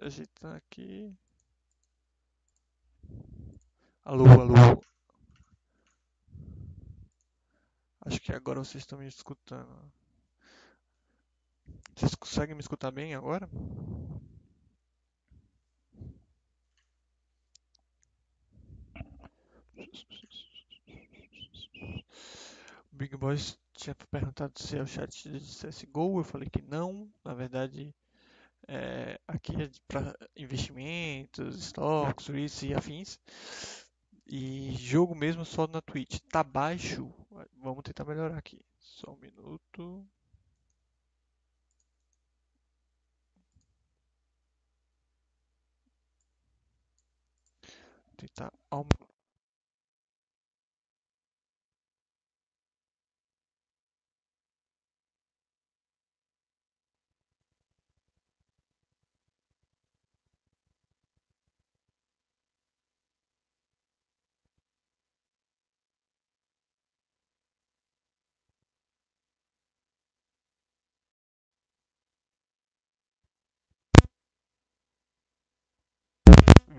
ajeitando aqui. Alô, alô. Acho que agora vocês estão me escutando. Vocês conseguem me escutar bem agora? O Big Boss tinha perguntado se é o chat de CSGO, eu falei que não. Na verdade, é, aqui é para investimentos, estoques, isso e afins. E jogo mesmo só na Twitch. Tá baixo. Vamos tentar melhorar aqui. Só um minuto. Tentar aumentar.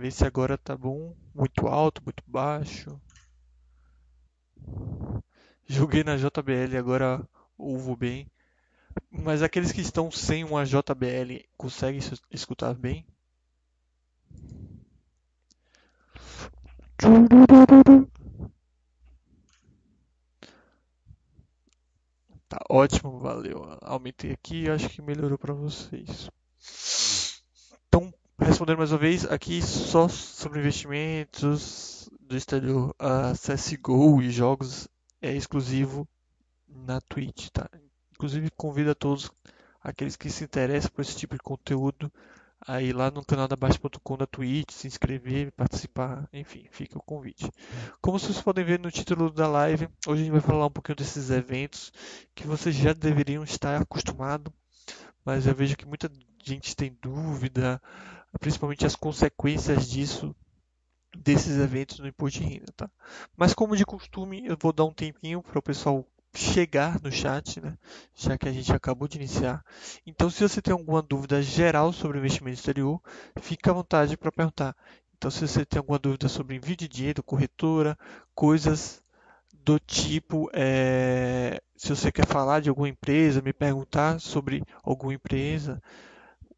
Ver se agora tá bom. Muito alto, muito baixo. Joguei na JBL, agora ouvo bem. Mas aqueles que estão sem uma JBL conseguem escutar bem? Tá ótimo, valeu. Aumentei aqui, acho que melhorou para vocês. Respondendo mais uma vez, aqui só sobre investimentos do estilo uh, CSGO e jogos é exclusivo na Twitch, tá? Inclusive convido a todos aqueles que se interessam por esse tipo de conteúdo aí lá no canal da Baixa.com da Twitch, se inscrever, participar, enfim, fica o convite. Como vocês podem ver no título da live, hoje a gente vai falar um pouquinho desses eventos que vocês já deveriam estar acostumados, mas eu vejo que muita gente tem dúvida, principalmente as consequências disso desses eventos no imposto de renda, tá? Mas como de costume, eu vou dar um tempinho para o pessoal chegar no chat, né? Já que a gente acabou de iniciar. Então, se você tem alguma dúvida geral sobre investimento exterior, fica à vontade para perguntar. Então, se você tem alguma dúvida sobre envio de dinheiro, corretora, coisas do tipo, é... se você quer falar de alguma empresa, me perguntar sobre alguma empresa,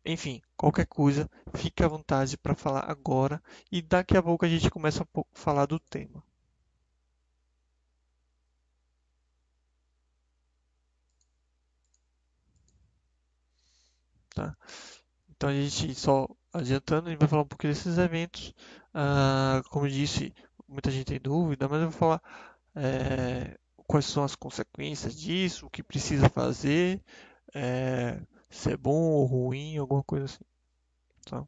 enfim, qualquer coisa, fique à vontade para falar agora e daqui a pouco a gente começa a falar do tema. Tá? Então a gente só adiantando, a gente vai falar um pouquinho desses eventos. Ah, como eu disse, muita gente tem dúvida, mas eu vou falar é, quais são as consequências disso, o que precisa fazer. É, se é bom ou ruim, alguma coisa assim. Tá?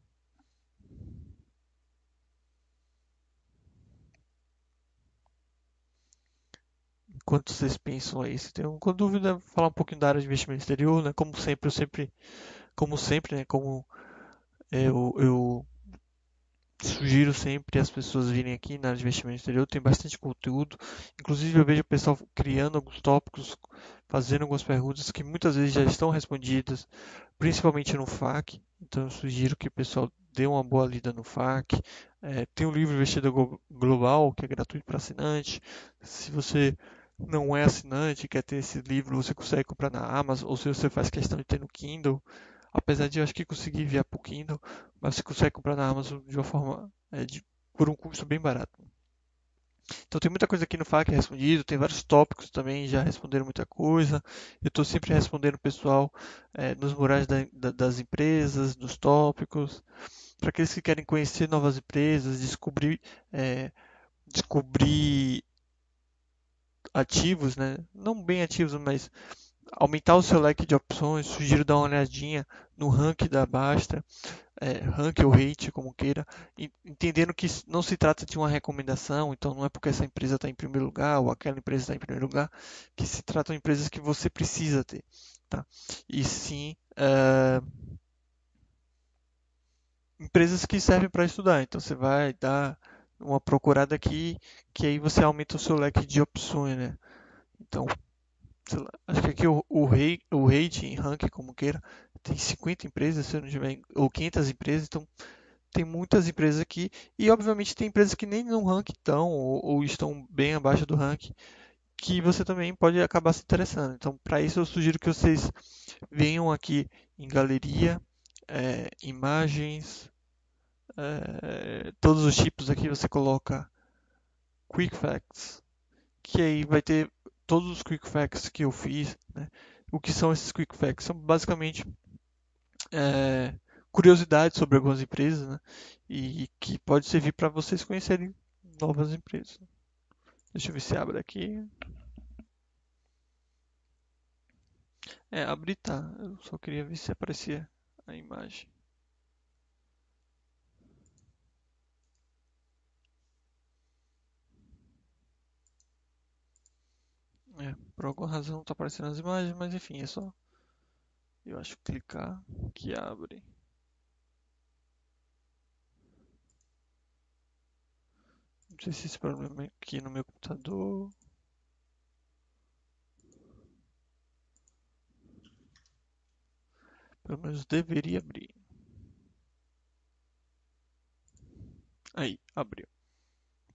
Enquanto vocês pensam aí, se tem alguma dúvida, falar um pouquinho da área de investimento exterior, né? Como sempre, eu sempre, como sempre, né? Como eu, eu sugiro sempre as pessoas virem aqui na área de investimento exterior, tem bastante conteúdo. Inclusive eu vejo o pessoal criando alguns tópicos, fazendo algumas perguntas que muitas vezes já estão respondidas, principalmente no FAQ. Então eu sugiro que o pessoal dê uma boa lida no FAQ. É, tem o livro Investidor Global, que é gratuito para assinante. Se você não é assinante, quer ter esse livro, você consegue comprar na Amazon, ou se você faz questão de ter no Kindle, apesar de eu acho que conseguir enviar para o Kindle, mas você consegue comprar na Amazon de uma forma, é, de, por um custo bem barato. Então tem muita coisa aqui no FAQ respondido, tem vários tópicos também, já responderam muita coisa. Eu estou sempre respondendo o pessoal é, nos murais da, da, das empresas, dos tópicos. Para aqueles que querem conhecer novas empresas, descobrir, é, descobrir ativos, né? não bem ativos, mas aumentar o seu leque de opções, sugiro dar uma olhadinha no ranking da Basta, é, rank ou rate, como queira, entendendo que não se trata de uma recomendação, então não é porque essa empresa está em primeiro lugar ou aquela empresa está em primeiro lugar, que se tratam de empresas que você precisa ter, tá? E sim é, empresas que servem para estudar, então você vai dar uma procurada aqui, que aí você aumenta o seu leque de opções, né? Então, lá, acho que aqui o, o, rei, o rating, como queira, tem 50 empresas, se eu não tiver, ou 500 empresas, então tem muitas empresas aqui e obviamente tem empresas que nem no ranking estão ou, ou estão bem abaixo do ranking que você também pode acabar se interessando. Então, para isso eu sugiro que vocês venham aqui em galeria, é, imagens, é, todos os tipos aqui você coloca Quick Facts, que aí vai ter todos os Quick Facts que eu fiz. Né? O que são esses Quick Facts? São basicamente é, curiosidades sobre algumas empresas né? e que pode servir para vocês conhecerem novas empresas. Deixa eu ver se abre aqui. É, abrir tá. Eu só queria ver se aparecia a imagem. É, por alguma razão não está aparecendo as imagens, mas enfim, é só eu acho clicar que abre. Não sei se esse problema é aqui no meu computador. Pelo menos deveria abrir. Aí, abriu.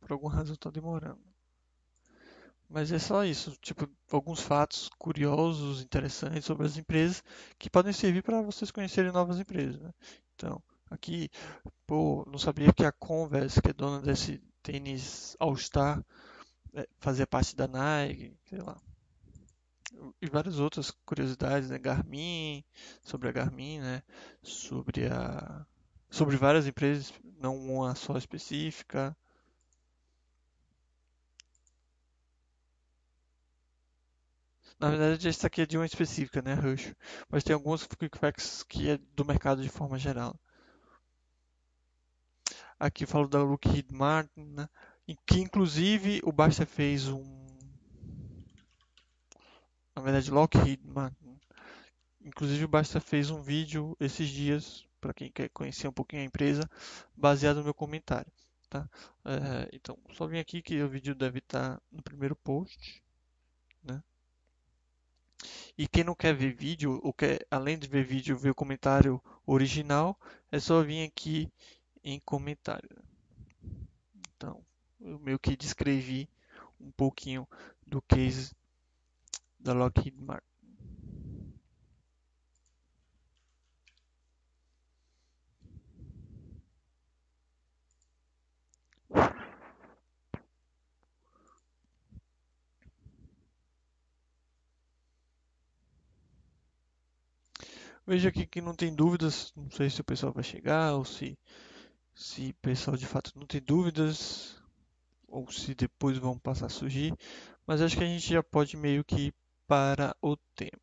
Por alguma razão está demorando. Mas é só isso, tipo, alguns fatos curiosos, interessantes sobre as empresas que podem servir para vocês conhecerem novas empresas, né? Então, aqui, pô, não sabia que a Converse, que é dona desse tênis All Star, é, fazia parte da Nike, sei lá. E várias outras curiosidades, né? Garmin, sobre a Garmin, né? Sobre a sobre várias empresas, não uma só específica. Na verdade, essa aqui é de uma específica, né, Rush. Mas tem alguns Quick Facts que é do mercado de forma geral. Aqui falo da Lockheed Martin, né? que inclusive o Basta fez um. Na verdade, Lockheed Martin. Inclusive o Basta fez um vídeo esses dias, para quem quer conhecer um pouquinho a empresa, baseado no meu comentário. Tá? É, então, só vim aqui que o vídeo deve estar no primeiro post. Né? E quem não quer ver vídeo, ou quer, além de ver vídeo, ver o comentário original, é só vir aqui em comentário. Então, eu meio que descrevi um pouquinho do case da Lockheed Martin. Veja aqui que não tem dúvidas, não sei se o pessoal vai chegar ou se se o pessoal de fato não tem dúvidas ou se depois vão passar a surgir, mas acho que a gente já pode meio que ir para o tema,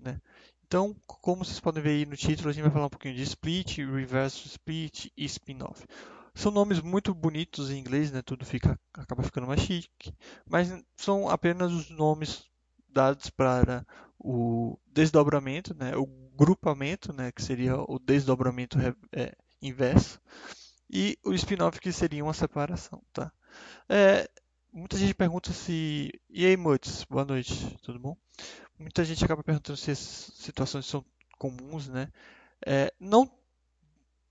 né? Então, como vocês podem ver aí no título, a gente vai falar um pouquinho de split, reverse split e spin-off. São nomes muito bonitos em inglês, né? Tudo fica acaba ficando mais chique, mas são apenas os nomes dados para o desdobramento, né? O grupamento, né? Que seria o desdobramento é, inverso e o spin-off que seria uma separação, tá? É, muita gente pergunta se... E aí, Muts? Boa noite, tudo bom? Muita gente acaba perguntando se essas situações são comuns, né? É, não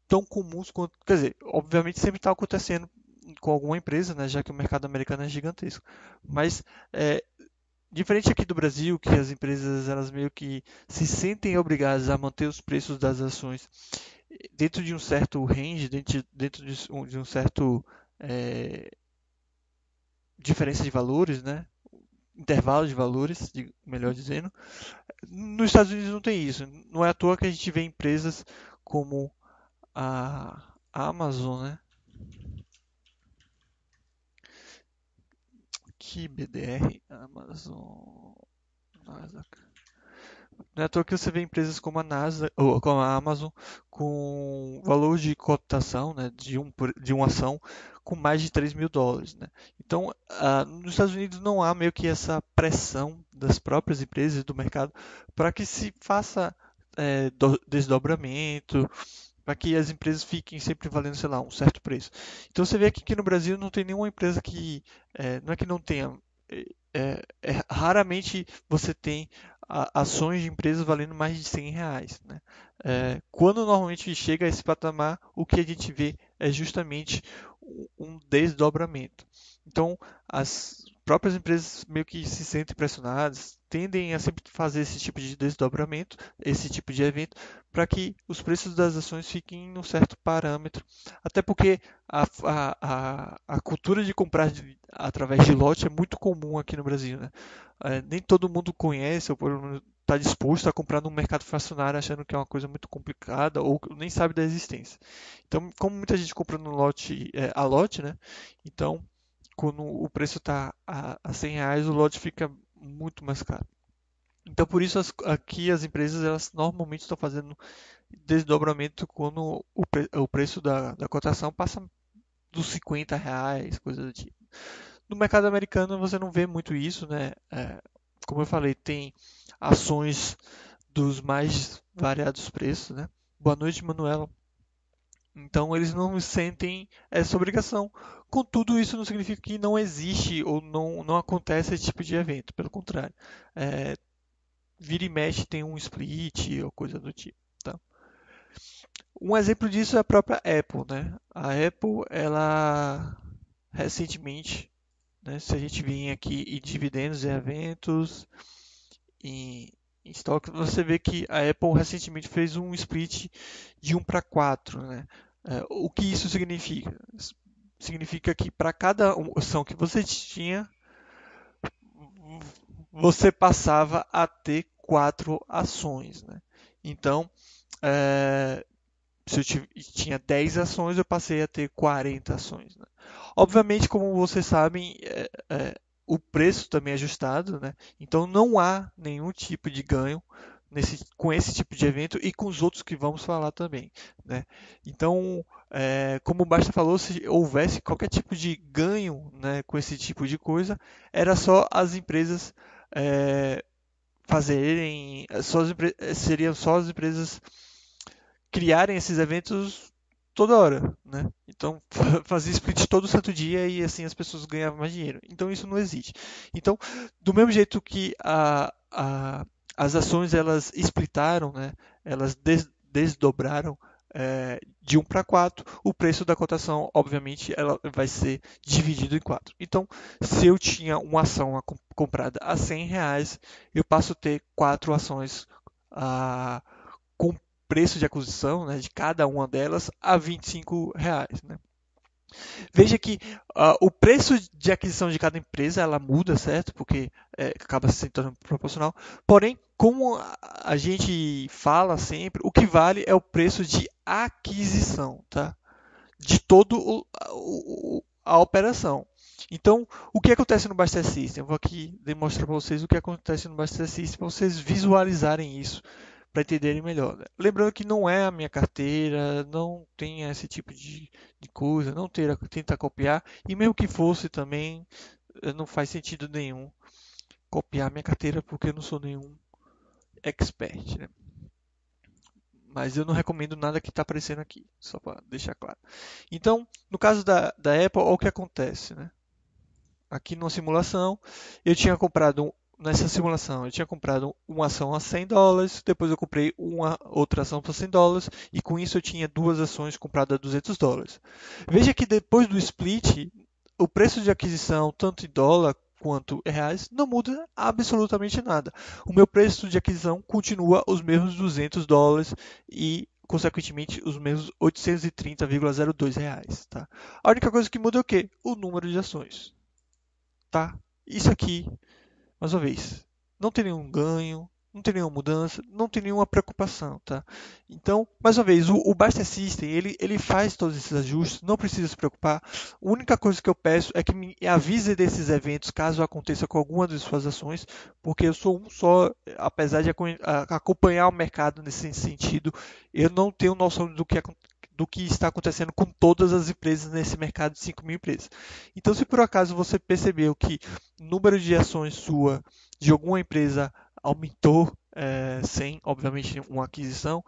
tão comuns quanto... Quer dizer, obviamente sempre está acontecendo com alguma empresa, né? Já que o mercado americano é gigantesco. Mas é, diferente aqui do Brasil, que as empresas elas meio que se sentem obrigadas a manter os preços das ações dentro de um certo range, dentro, dentro de, um, de um certo é, diferença de valores, né? intervalo de valores, melhor dizendo. Nos Estados Unidos não tem isso. Não é à toa que a gente vê empresas como a Amazon, né? Que BDR, Amazon, Nasdaq. Não é à toa que você vê empresas como a NASA, ou como a Amazon, com valor de cotação né, de, um, de uma ação com mais de 3 mil dólares. Né? Então, ah, nos Estados Unidos não há meio que essa pressão das próprias empresas do mercado para que se faça é, do, desdobramento, para que as empresas fiquem sempre valendo, sei lá, um certo preço. Então você vê aqui que no Brasil não tem nenhuma empresa que, é, não é que não tenha, é, é, raramente você tem ações de empresas valendo mais de 100 reais. Né? É, quando normalmente chega a esse patamar, o que a gente vê é justamente um desdobramento. Então, as próprias empresas meio que se sentem pressionadas, tendem a sempre fazer esse tipo de desdobramento, esse tipo de evento, para que os preços das ações fiquem em um certo parâmetro. Até porque a, a, a, cultura de comprar através de lote é muito comum aqui no Brasil. Né? É, nem todo mundo conhece ou está disposto a comprar no mercado fracionário achando que é uma coisa muito complicada ou nem sabe da existência. Então, como muita gente compra no lote é, a lote, né? Então quando o preço está a, a 100 reais, o lote fica muito mais caro. Então, por isso, as, aqui as empresas elas normalmente estão fazendo desdobramento quando o, pre, o preço da, da cotação passa dos 50 reais, coisa do tipo. No mercado americano você não vê muito isso, né? É, como eu falei, tem ações dos mais variados preços, né? Boa noite, Manuela. Então eles não sentem essa obrigação. Contudo, isso não significa que não existe ou não, não acontece esse tipo de evento. Pelo contrário, é, vira e mexe tem um split ou coisa do tipo. Tá? Um exemplo disso é a própria Apple. Né? A Apple, ela recentemente, né, se a gente vir aqui em dividendos e eventos, em, em estoque, você vê que a Apple recentemente fez um split de 1 para 4. Né? É, o que isso significa? Significa que para cada ação que você tinha, você passava a ter quatro ações. Né? Então, é, se eu tinha 10 ações, eu passei a ter 40 ações. Né? Obviamente, como vocês sabem, é, é, o preço também é ajustado, né? Então não há nenhum tipo de ganho nesse, com esse tipo de evento e com os outros que vamos falar também, né? Então, é, como o Basta falou, se houvesse qualquer tipo de ganho, né, com esse tipo de coisa, era só as empresas é, fazerem, só as, seriam só as empresas criarem esses eventos toda hora, né? Então fazia split todo santo dia e assim as pessoas ganhavam mais dinheiro. Então isso não existe. Então, do mesmo jeito que a, a, as ações elas splitaram, né? Elas des, desdobraram é, de 1 para 4, o preço da cotação, obviamente, ela vai ser dividido em 4. Então, se eu tinha uma ação comprada a 100 reais, eu passo a ter quatro ações a, preço de aquisição né, de cada uma delas a 25 reais. Né? Veja que uh, o preço de aquisição de cada empresa ela muda, certo? Porque é, acaba se tornando proporcional. Porém, como a gente fala sempre, o que vale é o preço de aquisição, tá? De o, a operação. Então, o que acontece no Baster System? Eu vou aqui demonstrar para vocês o que acontece no Baster System para vocês visualizarem isso para entenderem melhor. Né? Lembrando que não é a minha carteira, não tem esse tipo de, de coisa, não ter, tentar copiar, e mesmo que fosse também, eh, não faz sentido nenhum copiar minha carteira porque eu não sou nenhum expert. Né? Mas eu não recomendo nada que está aparecendo aqui, só para deixar claro. Então, no caso da, da Apple, olha o que acontece. Né? Aqui numa simulação, eu tinha comprado nessa simulação, eu tinha comprado uma ação a 100 dólares, depois eu comprei uma outra ação por 100 dólares, e com isso eu tinha duas ações compradas a 200 dólares. Veja que depois do split, o preço de aquisição, tanto em dólar quanto em reais, não muda absolutamente nada. O meu preço de aquisição continua os mesmos 200 dólares e consequentemente os mesmos 830,02 reais, tá? A única coisa que muda é o quê? O número de ações, tá? Isso aqui mais uma vez, não tem nenhum ganho, não tem nenhuma mudança, não tem nenhuma preocupação, tá? Então, mais uma vez, o, o Basta System, ele, ele faz todos esses ajustes, não precisa se preocupar. A única coisa que eu peço é que me avise desses eventos, caso aconteça com alguma das suas ações, porque eu sou um só, apesar de acompanhar o mercado nesse sentido, eu não tenho noção do que do que está acontecendo com todas as empresas nesse mercado de 5 mil empresas. Então, se por acaso você percebeu que o número de ações sua de alguma empresa aumentou é, sem, obviamente, uma aquisição,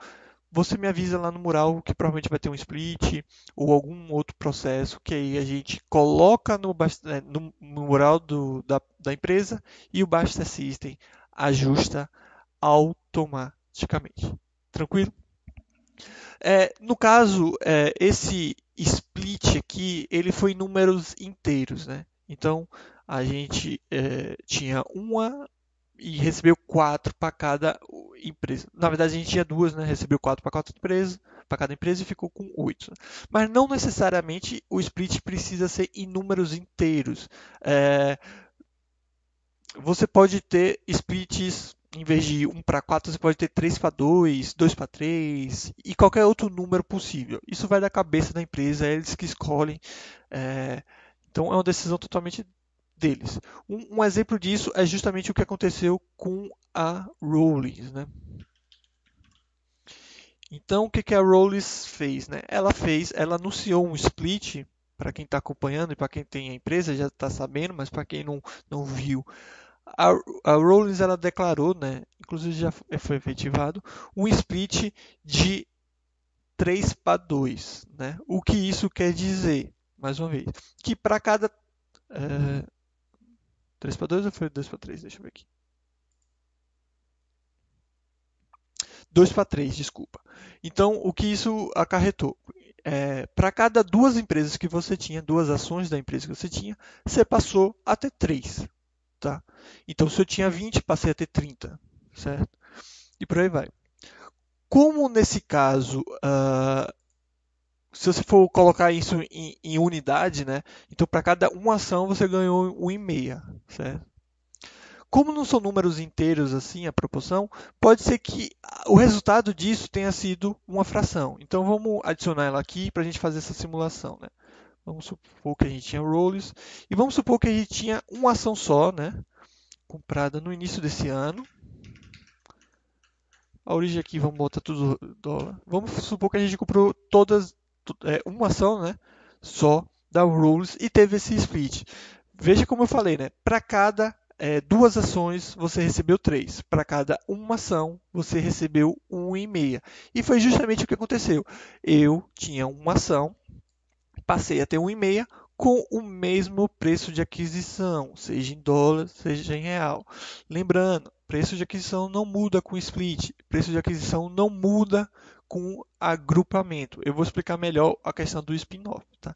você me avisa lá no mural que provavelmente vai ter um split ou algum outro processo que aí a gente coloca no, no mural do, da, da, empresa e o Basta System ajusta automaticamente. Tranquilo? É, no caso, é, esse split aqui, ele foi em números inteiros, né? Então, a gente é, tinha uma e recebeu quatro para cada empresa. Na verdade, a gente tinha duas, né? Recebeu quatro para cada empresa, para cada empresa e ficou com oito. Mas não necessariamente o split precisa ser em números inteiros. É, você pode ter splits em vez de 1 para 4, você pode ter 3 para 2, 2 para 3 e qualquer outro número possível. Isso vai da cabeça da empresa, é eles que escolhem. É... Então é uma decisão totalmente deles. Um, um, exemplo disso é justamente o que aconteceu com a Rollins. Né? Então o que, que a Rollins fez? Né? Ela fez, ela anunciou um split para quem está acompanhando e para quem tem a empresa já está sabendo, mas para quem não, não viu, a, a Rollins ela declarou, né, inclusive já foi efetivado, um split de 3 para 2. Né? O que isso quer dizer? Mais uma vez, que para cada. É, 3 para 2 ou foi 2 para 3? Deixa eu ver aqui. 2 para 3, desculpa. Então, o que isso acarretou? É, para cada duas empresas que você tinha, duas ações da empresa que você tinha, você passou a ter 3. Tá? Então, se eu tinha 20, passei a ter 30, certo? E por aí vai. Como nesse caso, uh, se você for colocar isso em, em unidade, né? Então, para cada uma ação, você ganhou 1,5, certo? Como não são números inteiros assim, a proporção, pode ser que o resultado disso tenha sido uma fração. Então, vamos adicionar ela aqui para a gente fazer essa simulação, né? Vamos supor que a gente tinha roles. E vamos supor que a gente tinha uma ação só, né? Comprada no início desse ano. A origem aqui, vamos botar tudo dólar. Vamos supor que a gente comprou todas, é, uma ação, né? Só da Rules e teve esse split. Veja como eu falei, né? Para cada é, duas ações, você recebeu três. Para cada uma ação, você recebeu um e meia. E foi justamente o que aconteceu. Eu tinha uma ação passei a ter 1,5 com o mesmo preço de aquisição, seja em dólar, seja em real. Lembrando, preço de aquisição não muda com split, preço de aquisição não muda com agrupamento. Eu vou explicar melhor a questão do spin-off. Tá?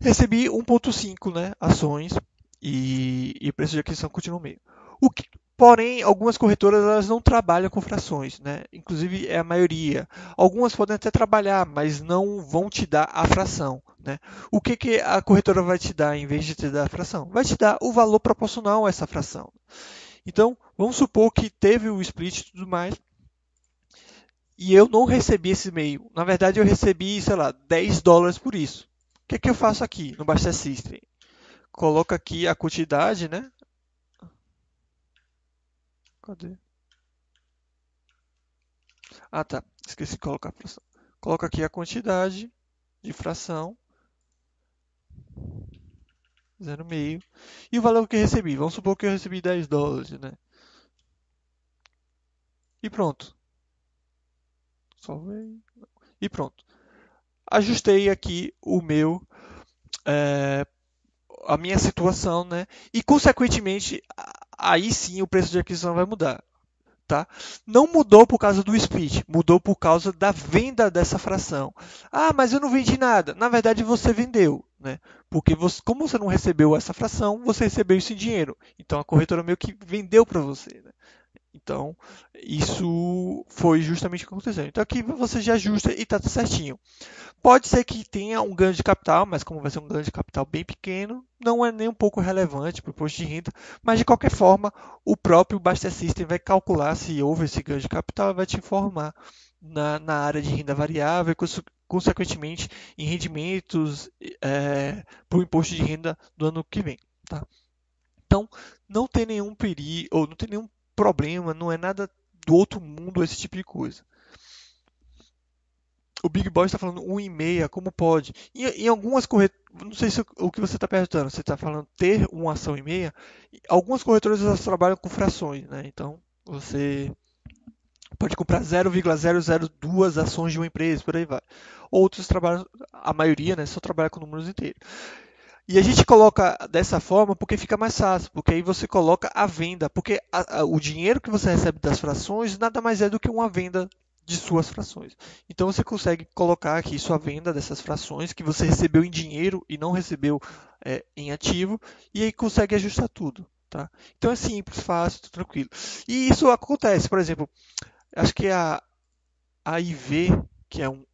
Recebi 1,5 né, ações e, e preço de aquisição continua o mesmo. O Porém, algumas corretoras elas não trabalham com frações, né? Inclusive é a maioria. Algumas podem até trabalhar, mas não vão te dar a fração, né? O que, que a corretora vai te dar em vez de te dar a fração? Vai te dar o valor proporcional a essa fração. Então, vamos supor que teve o split e tudo mais, e eu não recebi esse e-mail. Na verdade, eu recebi, sei lá, 10 dólares por isso. O que, que eu faço aqui no Basta System? Coloco aqui a quantidade, né? Cadê? Ah, tá. Esqueci de colocar a fração. Coloca aqui a quantidade de fração. 0,5. E o valor que eu recebi. Vamos supor que eu recebi 10 dólares, né? E pronto. Salvei. E pronto. Ajustei aqui o meu é, a minha situação, né? E consequentemente aí sim o preço de aquisição vai mudar. Tá? Não mudou por causa do split, mudou por causa da venda dessa fração. Ah, mas eu não vendi nada. Na verdade, você vendeu, né? Porque você, como você não recebeu essa fração, você recebeu isso em dinheiro. Então a corretora meio que vendeu para você. Né? Então, isso foi justamente o que aconteceu. Então, aqui você já ajusta e está certinho. Pode ser que tenha um ganho de capital, mas como vai ser um ganho de capital bem pequeno, não é nem um pouco relevante para o imposto de renda. Mas, de qualquer forma, o próprio Baster System vai calcular se houve esse ganho de capital e vai te informar na, na área de renda variável consequentemente, em rendimentos é, para o imposto de renda do ano que vem. Tá? Então, não tem nenhum perigo, ou não tem nenhum problema, não é nada do outro mundo esse tipo de coisa. O Big Boy está falando 1,5, como pode? Em, em algumas corretoras, não sei se o que você está perguntando, você está falando ter uma ação e meia. Algumas corretoras elas trabalham com frações, né? Então você pode comprar 0,002 ações de uma empresa, por aí vai. Outros trabalham, a maioria, né, só trabalha com números inteiros. E a gente coloca dessa forma porque fica mais fácil, porque aí você coloca a venda, porque a, a, o dinheiro que você recebe das frações nada mais é do que uma venda de suas frações. Então você consegue colocar aqui sua venda dessas frações que você recebeu em dinheiro e não recebeu é, em ativo, e aí consegue ajustar tudo. Tá? Então é simples, fácil, tranquilo. E isso acontece, por exemplo, acho que a, a IV, que é um,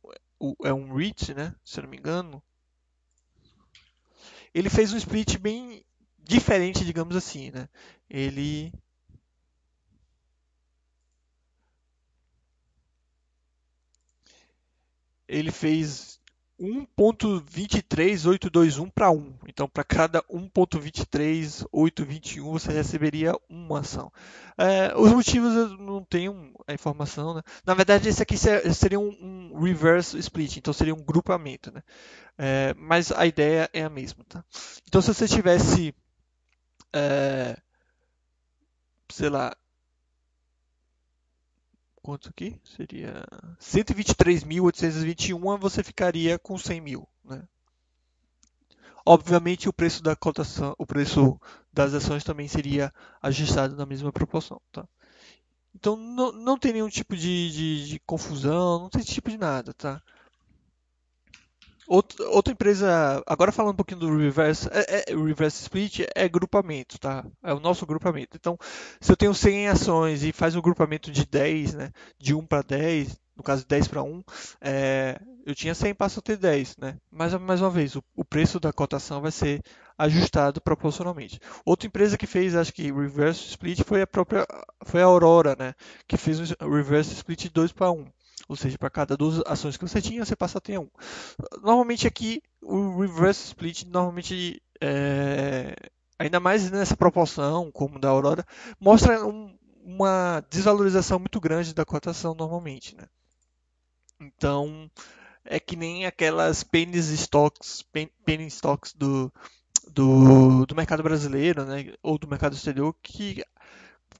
é um REIT, né, se eu não me engano, ele fez um split bem diferente, digamos assim, né? Ele ele fez 1.23821 para 1. Então, para cada 1.23821 você receberia uma ação. É, os motivos eu não tenho a informação. Né? Na verdade, esse aqui seria um, reverse split, então seria um grupamento. Né? É, mas a ideia é a mesma. Tá? Então, se você tivesse, é, sei lá, quanto aqui? Seria 123.821, você ficaria com 100 mil. Né? Obviamente o preço da cotação, o preço das ações também seria ajustado na mesma proporção. Tá? Então não, não tem nenhum tipo de, de, de confusão, não tem tipo de nada. Tá? Outra, outra empresa, agora falando um pouquinho do reverse, é, é, reverse split é grupamento, tá? É o nosso grupamento. Então, se eu tenho 100 ações e faz um grupamento de 10, né? De 1 para 10, no caso 10 para 1, é, eu tinha 100, passo a ter 10, né? Mas, mais uma vez, o, o, preço da cotação vai ser ajustado proporcionalmente. Outra empresa que fez, acho que reverse split foi a própria, foi a Aurora, né? Que fez um reverse split de 2 para 1. Ou seja, para cada duas ações que você tinha, você passa a ter um. Normalmente aqui, o reverse split, normalmente, é, ainda mais nessa proporção, como da Aurora, mostra um, uma desvalorização muito grande da cotação normalmente. Né? Então, é que nem aquelas penny stocks, penny stocks do, do, do mercado brasileiro, né, ou do mercado exterior, que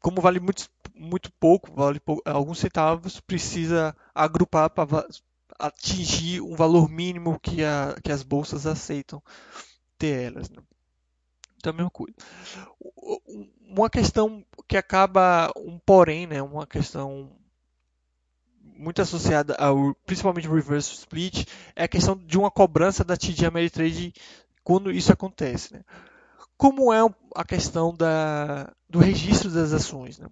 como vale muito, muito pouco, vale alguns centavos, precisa agrupar para atingir um valor mínimo que, a, que as bolsas aceitam ter elas. Né? Então, a mesma coisa. Uma questão que acaba, um porém, né, uma questão muito associada ao, principalmente reverse split, é a questão de uma cobrança da TD Ameritrade quando isso acontece. Né? Como é a questão da, do registro das ações. Né?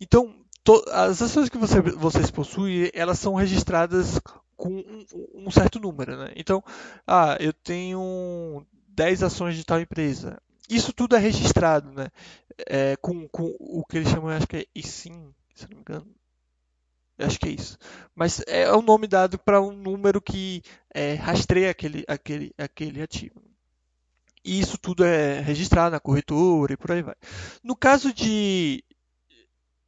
Então, to, as ações que você, vocês possuem, elas são registradas com um, um, certo número. Né? Então, ah, eu tenho 10 ações de tal empresa. Isso tudo é registrado né? É, com, com o que eles chamam, acho que é ISIN, se não me engano. Acho que é isso. Mas é o nome dado para um número que é, rastreia aquele, aquele, aquele ativo. E isso tudo é registrado na corretora e por aí vai. No caso de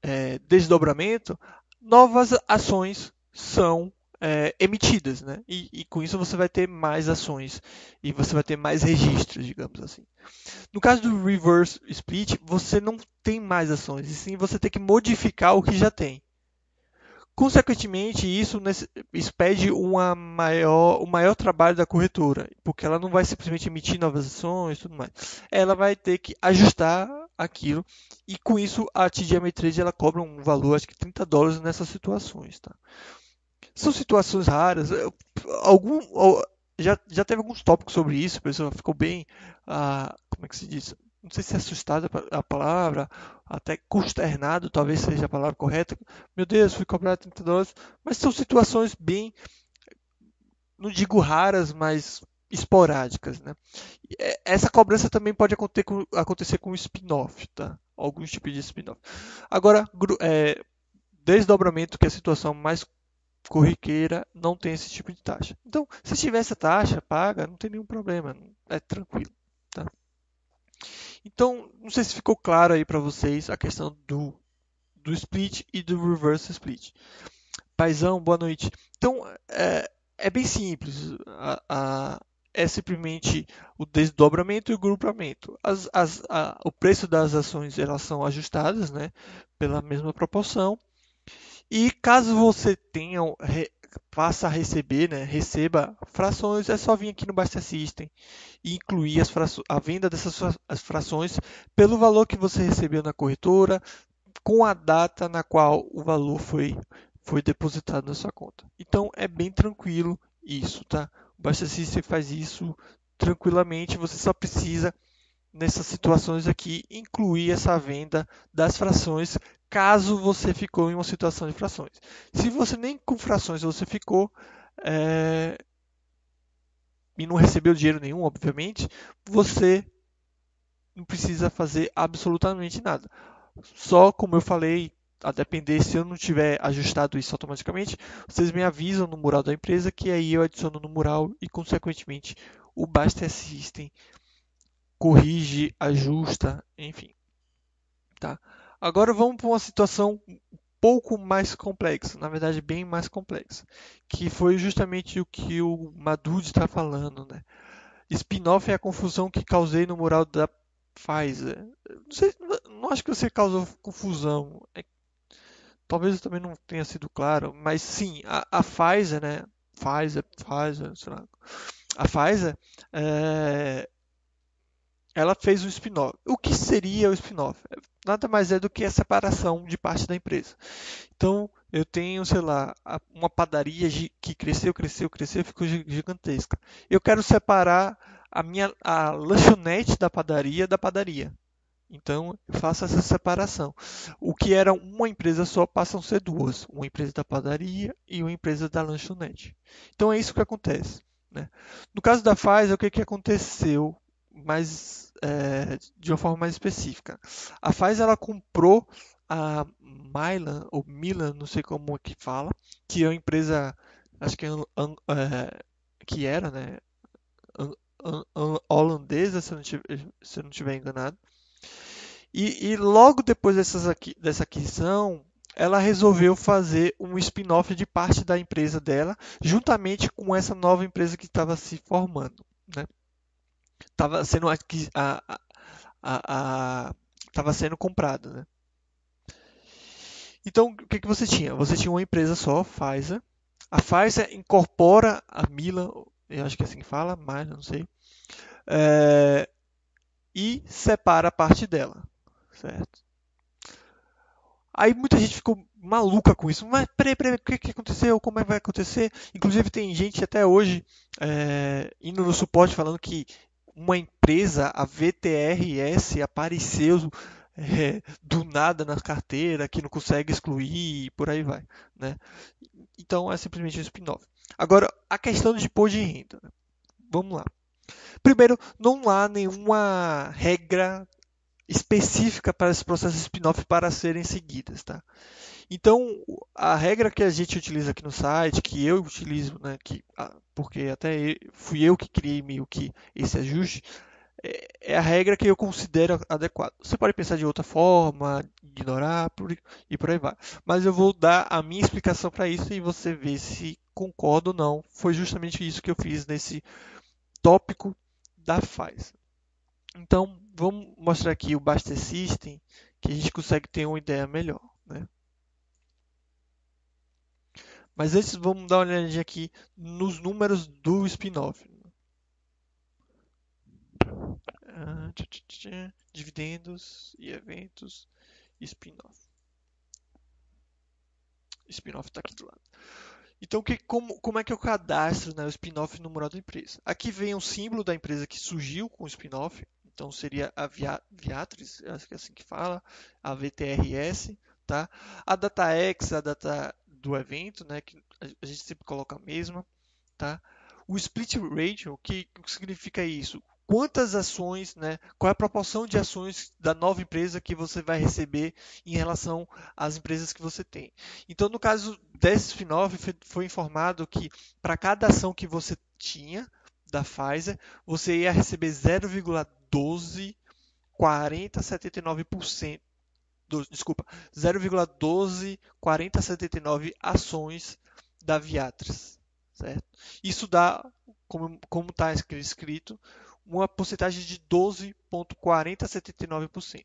é, desdobramento, novas ações são é, emitidas, né? E, e, com isso você vai ter mais ações e você vai ter mais registros, digamos assim. No caso do reverse split, você não tem mais ações, e sim você tem que modificar o que já tem. Consequentemente, isso, isso pede uma maior, um maior trabalho da corretora, porque ela não vai simplesmente emitir novas ações e tudo mais. Ela vai ter que ajustar aquilo e com isso a TD Ameritrade ela cobra um valor, acho que 30 dólares nessas situações. Tá? São situações raras. Algum, já, já teve alguns tópicos sobre isso, a pessoa ficou bem, ah, como é que se diz? Não sei se é assustado a palavra, até consternado talvez seja a palavra correta. Meu Deus, fui cobrado 30 dólares. Mas são situações bem, não digo raras, mas esporádicas. Né? É, essa cobrança também pode acontecer com, acontecer com spin-off, tá? alguns tipos de spin-off. Agora, é, desdobramento, que é a situação mais corriqueira, não tem esse tipo de taxa. Então, se tiver essa taxa paga, não tem nenhum problema, é tranquilo. Tá? Então, não sei se ficou claro aí para vocês a questão do, do split e do reverse split. Paizão, boa noite. Então, é, é bem simples. A, a, é simplesmente o desdobramento e o grupamento. As, as, a, o preço das ações elas são ajustadas né, pela mesma proporção. E caso você tenha, passa a receber, né, receba frações, é só vir aqui no Basta System e incluir as a venda dessas as frações pelo valor que você recebeu na corretora, com a data na qual o valor foi, foi depositado na sua conta. Então é bem tranquilo isso, tá? O Basta System faz isso tranquilamente, você só precisa nessas situações aqui incluir essa venda das frações caso você ficou em uma situação de frações. Se você nem com frações você ficou é, e não recebeu dinheiro nenhum, obviamente, você não precisa fazer absolutamente nada. Só como eu falei, a depender se eu não tiver ajustado isso automaticamente, vocês me avisam no mural da empresa que aí eu adiciono no mural e consequentemente o Basta System corrige, ajusta, enfim. Tá? Agora vamos para uma situação um pouco mais complexa, na verdade bem mais complexa, que foi justamente o que o Madud está falando. Né? Spin-off é a confusão que causei no mural da Pfizer. Não, sei, não acho que você causou confusão. É, talvez eu também não tenha sido claro, mas sim, a, a Pfizer, né? Pfizer, Pfizer, sei lá. A Pfizer é, ela fez um spin-off. O que seria o spin-off? Nada mais é do que a separação de parte da empresa. Então, eu tenho, sei lá, uma padaria que cresceu, cresceu, cresceu, ficou gigantesca. Eu quero separar a minha a lanchonete da padaria da padaria. Então, eu faço essa separação. O que era uma empresa só passam a ser duas: uma empresa da padaria e uma empresa da lanchonete. Então, é isso que acontece. Né? No caso da Pfizer, o que, que aconteceu? mais é, de uma forma mais específica. A Pfizer ela comprou a Milan ou Milan, não sei como é que fala, que é uma empresa, acho que é, é que era, né, holandesa, se eu não tiver, se eu não tiver enganado. E, e logo depois dessas aqui, dessa aquisição, ela resolveu fazer um spin-off de parte da empresa dela, juntamente com essa nova empresa que estava se formando. Né? Estava sendo a, a, a, a sendo comprada, né? Então, o que, que você tinha? Você tinha uma empresa só, Pfizer. A Pfizer incorpora a Milan, eu acho que é assim que fala, mas não sei, é, e separa a parte dela, certo? Aí muita gente ficou maluca com isso. Mas peraí, peraí, o que, que aconteceu? Como é que vai acontecer? Inclusive tem gente até hoje é, indo no suporte falando que uma empresa, a VTRS, apareceu é, do nada na carteira, que não consegue excluir e por aí vai. Né? Então é simplesmente um spin-off. Agora, a questão de imposto de renda. Né? Vamos lá. Primeiro, não há nenhuma regra específica para esse processo spin-off para serem seguidas. Tá? Então, a regra que a gente utiliza aqui no site, que eu utilizo, né, que, porque até fui eu que criei meio que esse ajuste, é, é a regra que eu considero adequada. Você pode pensar de outra forma, ignorar e por aí vai. Mas eu vou dar a minha explicação para isso e você vê se concorda ou não. Foi justamente isso que eu fiz nesse tópico da faz. Então, vamos mostrar aqui o Basta System, que a gente consegue ter uma ideia melhor. Né? Mas antes vamos dar uma olhadinha aqui nos números do spin-off. Ah, dividendos e eventos spin-off. Spin-off está aqui do lado. Então, que, como, como, é que eu cadastro né, o spin-off no mural da empresa? Aqui vem o símbolo da empresa que surgiu com o spin-off. Então, seria a Via, Viatris, acho que é assim que fala, a VTRS. Tá? A DataX, a data do evento, né, que a gente sempre coloca a mesma, tá? O split ratio, o que, que significa isso? Quantas ações, né, qual é a proporção de ações da nova empresa que você vai receber em relação às empresas que você tem. Então, no caso desse spin-off, foi informado que para cada ação que você tinha da Pfizer, você ia receber 0,12 4079% desculpa, 0,124079 ações da Viatris, certo? Isso dá, como está escrito, uma porcentagem de 12,4079%,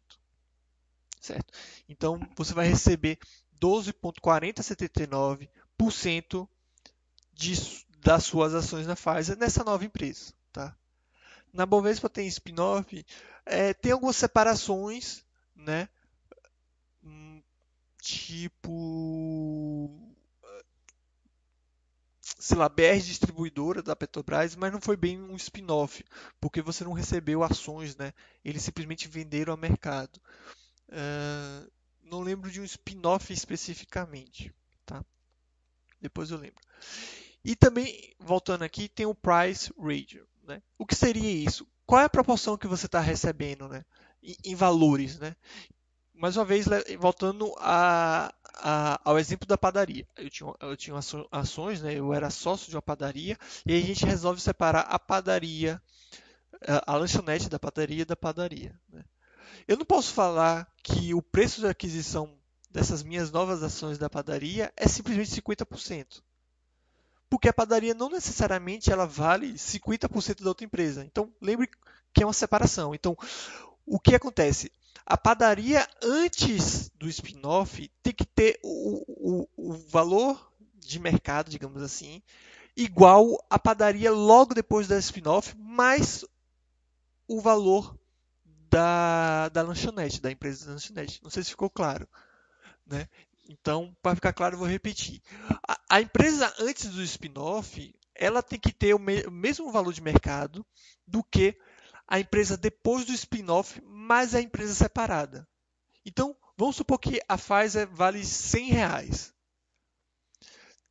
certo? Então, você vai receber 12,4079% de, das suas ações na Pfizer nessa nova empresa. Tá? Na Bovespa tem spin-off, é, tem algumas separações, né? Tipo sei lá, BR distribuidora da Petrobras, mas não foi bem um spin-off, porque você não recebeu ações, né? Eles simplesmente venderam ao mercado. Uh, não lembro de um spin-off especificamente, tá? Depois eu lembro. E também, voltando aqui, tem o Price Radio. Né? O que seria isso? Qual é a proporção que você está recebendo né? em, em valores? Né? Mais uma vez, voltando a, a, ao exemplo da padaria. Eu tinha, eu tinha ações, né? eu era sócio de uma padaria, e a gente resolve separar a padaria, a, a lanchonete da padaria da padaria. Né? Eu não posso falar que o preço de aquisição dessas minhas novas ações da padaria é simplesmente 50%. Porque a padaria não necessariamente ela vale 50% da outra empresa. Então, lembre que é uma separação. Então, o que acontece? A padaria antes do spin-off tem que ter o, o, o valor de mercado, digamos assim, igual à padaria logo depois da spin-off, mais o valor da, da lanchonete, da empresa da lanchonete. Não sei se ficou claro. Né? Então, para ficar claro, eu vou repetir. A, a empresa antes do spin-off, ela tem que ter o, me, o mesmo valor de mercado do que a empresa depois do spin-off, mais a empresa separada. Então, vamos supor que a Pfizer vale 100 reais.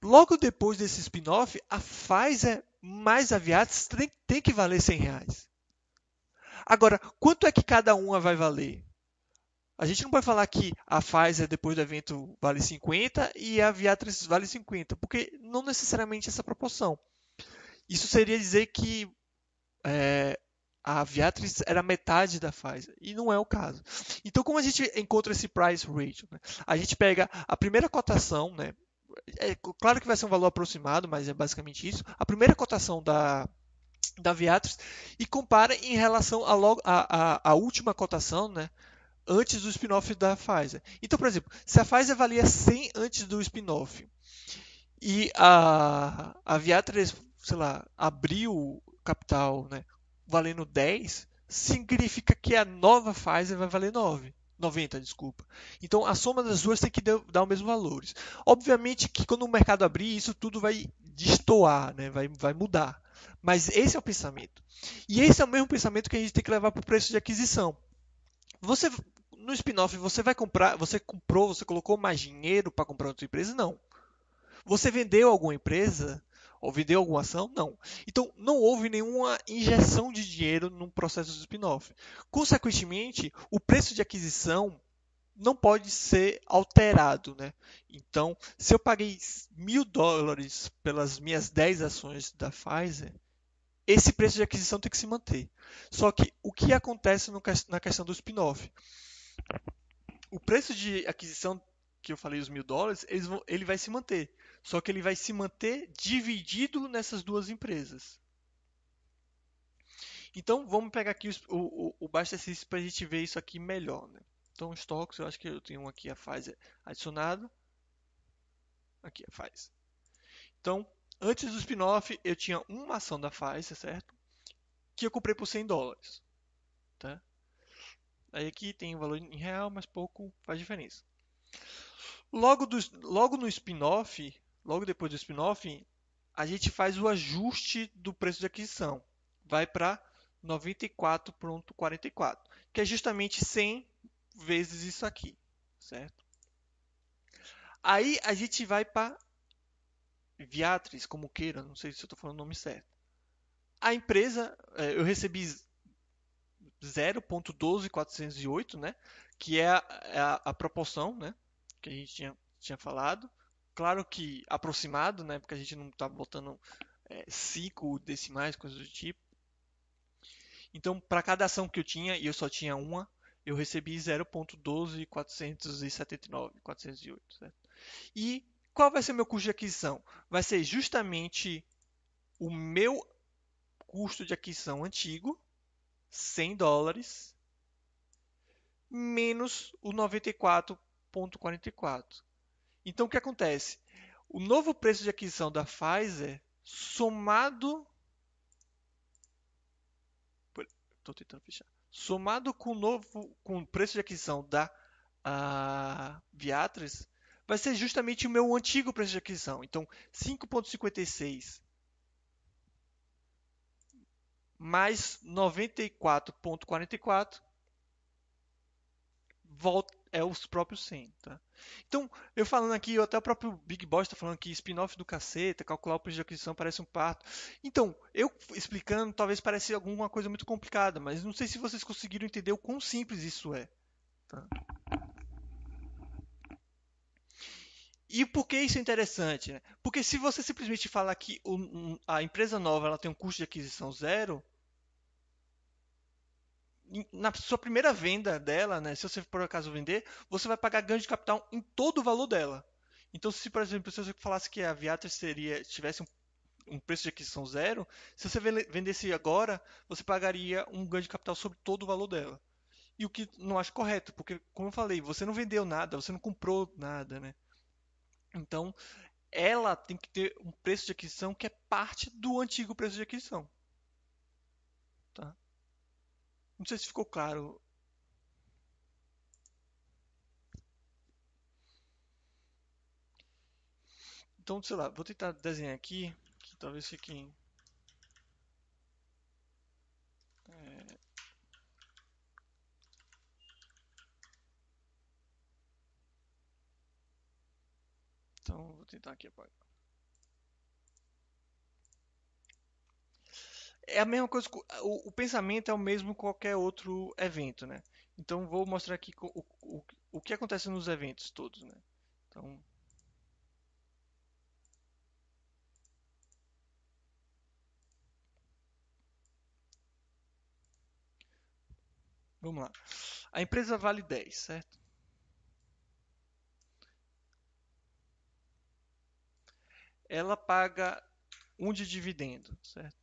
Logo depois desse spin-off, a Pfizer mais a Viatris tem, tem, que valer 100 reais. Agora, quanto é que cada uma vai valer? A gente não pode falar que a Pfizer depois do evento vale 50 e a Viatris vale 50, porque não necessariamente essa proporção. Isso seria dizer que é, a Viatris era metade da Pfizer, e não é o caso. Então, como a gente encontra esse price ratio? Né? A gente pega a primeira cotação, né? é claro que vai ser um valor aproximado, mas é basicamente isso. A primeira cotação da, da Viatris e compara em relação à a, a, a, última cotação, né? antes do spin-off da Pfizer. Então, por exemplo, se a Pfizer valia 100 antes do spin-off e a, a Viatris, sei lá, abriu capital né, valendo 10, significa que a nova Pfizer vai valer 9. 90, desculpa. Então a soma das duas tem que dar os mesmos valores. Obviamente que quando o mercado abrir, isso tudo vai destoar, né? vai, vai mudar. Mas esse é o pensamento. E esse é o mesmo pensamento que a gente tem que levar para o preço de aquisição. Você no spin-off você vai comprar, você comprou, você colocou mais dinheiro para comprar outra empresa? Não. Você vendeu alguma empresa? Ou vendeu alguma ação? Não. Então, não houve nenhuma injeção de dinheiro no processo de spin-off. Consequentemente, o preço de aquisição não pode ser alterado. Né? Então, se eu paguei mil dólares pelas minhas 10 ações da Pfizer, esse preço de aquisição tem que se manter. Só que o que acontece na questão do spin-off? O preço de aquisição que eu falei, os mil dólares, ele vai se manter. Só que ele vai se manter dividido nessas duas empresas. Então, vamos pegar aqui o, o, o baixo exercício para a gente ver isso aqui melhor. Né? Então, estoques, eu acho que eu tenho aqui a Pfizer adicionada. Aqui a Pfizer. Então, antes do spin-off, eu tinha uma ação da Pfizer, certo? Que eu comprei por 100 dólares. Tá? Aí aqui tem o valor em real, mas pouco faz diferença. Logo, do, logo no spin-off, logo depois do spin-off, a gente faz o ajuste do preço de aquisição. Vai para 94,44, que é justamente 100 vezes isso aqui, certo? Aí a gente vai para Viatris, como queira, não sei se eu estou falando o nome certo. A empresa, é, eu recebi 0.12408, né? Que é a, é a, a proporção, né? Que a gente tinha, tinha falado. Claro que aproximado, né? Porque a gente não está botando é, cinco decimais, coisas do tipo. Então, para cada ação que eu tinha, e eu só tinha uma, eu recebi 0.12479, 408, certo? E qual vai ser meu custo de aquisição? Vai ser justamente o meu custo de aquisição antigo, 100 dólares, menos o 94,44. Então, o que acontece? o novo preço de aquisição da Pfizer somado tentando fechar. Somado com o novo com o preço de aquisição da a Viatris, vai ser justamente o meu antigo preço de aquisição. Então, 5.56 mais 94.44 volta é os próprios 100, tá? Então, eu falando aqui, até o próprio Big Boss está falando que spin-off do caceta, calcular o preço de aquisição parece um parto. Então, eu explicando, talvez pareça alguma coisa muito complicada, mas não sei se vocês conseguiram entender o quão simples isso é. Tá? E por que isso é interessante? Né? Porque se você simplesmente falar que a empresa nova ela tem um custo de aquisição zero, na sua primeira venda dela, né, se você por acaso vender, você vai pagar ganho de capital em todo o valor dela. Então, se por exemplo, se você falasse que a Viatris seria, tivesse um, um, preço de aquisição zero, se você vendesse agora, você pagaria um ganho de capital sobre todo o valor dela. E o que não acho correto, porque, como eu falei, você não vendeu nada, você não comprou nada, né? Então, ela tem que ter um preço de aquisição que é parte do antigo preço de aquisição. Tá? Não sei se ficou claro. Então, sei lá, vou tentar desenhar aqui, que talvez fique é... Então, vou tentar aqui apagar. É a mesma coisa, o, o, pensamento é o mesmo qualquer outro evento, né? Então vou mostrar aqui o, o, o que acontece nos eventos todos, né? Então Vamos lá. A empresa vale 10, certo? Ela paga 1 de dividendo, certo?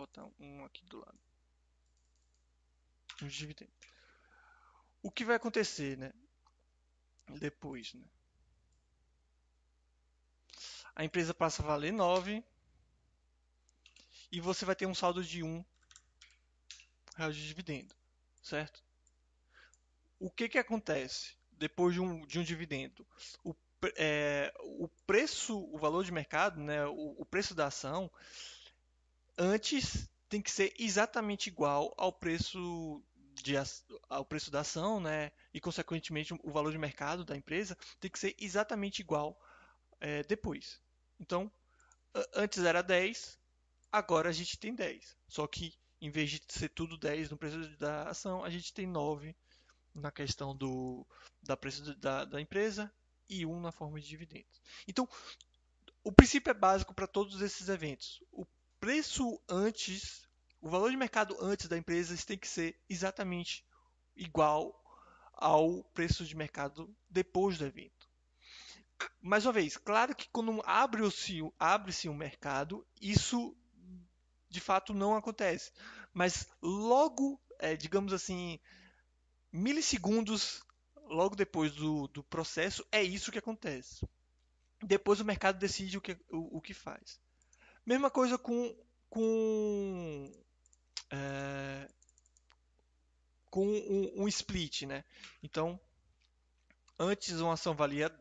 Botar um aqui do lado. Os dividendos. O que vai acontecer, né? Depois, né? A empresa passa a valer 9 e você vai ter um saldo de 1 real de dividendo, certo? O que que acontece depois de um, de um dividendo? O, é, o preço, o valor de mercado, né, o, o preço da ação, antes tem que ser exatamente igual ao preço de, ao preço da ação, né? E consequentemente o valor de mercado da empresa tem que ser exatamente igual é, depois. Então, antes era 10, agora a gente tem 10. Só que em vez de ser tudo 10 no preço da ação, a gente tem 9 na questão do da preço da, da empresa e 1 na forma de dividendos. Então, o princípio é básico para todos esses eventos. O preço antes, o valor de mercado antes da empresa tem que ser exatamente igual ao preço de mercado depois do evento. Mais uma vez, claro que quando abre-se abre um mercado, isso de fato não acontece. Mas logo, é, digamos assim, milissegundos logo depois do, do processo, é isso que acontece. Depois o mercado decide o que, o, o que faz. Mesma coisa com com é, com um, um, split, né? Então, antes uma ação valia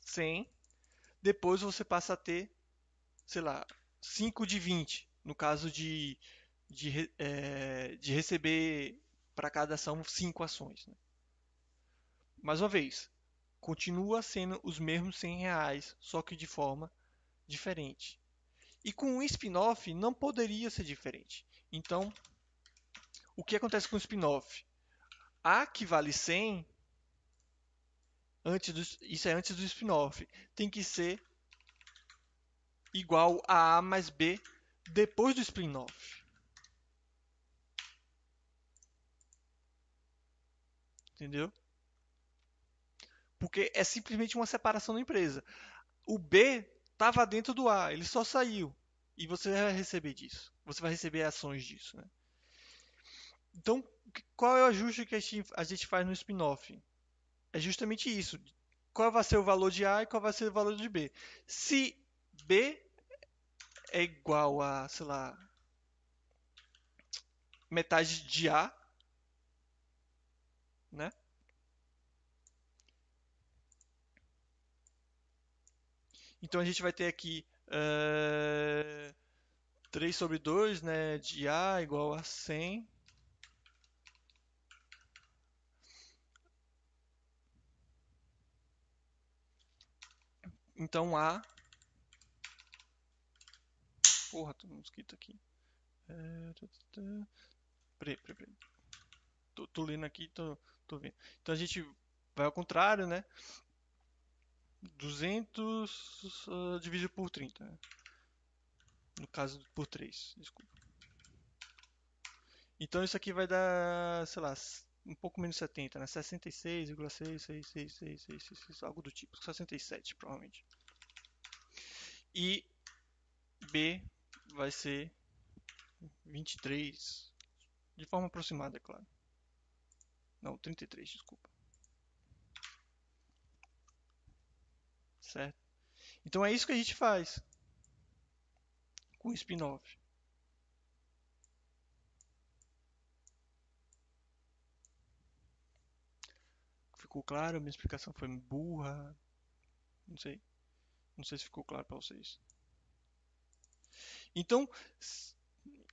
100, depois você passa a ter, sei lá, 5 de 20, no caso de, de, é, de receber para cada ação 5 ações. Né? Mais uma vez, continua sendo os mesmos 100 reais, só que de forma diferente. E com um spin-off não poderia ser diferente. Então, o que acontece com o spin-off? A que vale 100, antes do, isso é antes do spin-off, tem que ser igual a A mais B depois do spin-off. Entendeu? Porque é simplesmente uma separação da empresa. O B estava dentro do A, ele só saiu. E você vai receber disso. Você vai receber ações disso. Né? Então, qual é o ajuste que a gente, a gente faz no spin-off? É justamente isso. Qual vai ser o valor de A e qual vai ser o valor de B. Se B é igual a, sei lá, metade de A, né? Então a gente vai ter aqui uh, eh, 3 sobre 2 né, de A igual a 100. Então A. Porra, tem um mosquito aqui. É... Peraí, peraí, peraí. Tô, tô lendo aqui, tô, tô vendo. Então a gente vai ao contrário, né? 200 uh, dividido por 30. Né? No caso, por 3, desculpa. Então isso aqui vai dar, sei lá, um pouco menos 70, né? 66,66666, algo do tipo. 67, provavelmente. E B vai ser 23, de forma aproximada, é claro. Não, 33, desculpa. Certo? Então é isso que a gente faz com o spin-off. Ficou claro? Minha explicação foi burra? Não sei. Não sei se ficou claro para vocês. Então,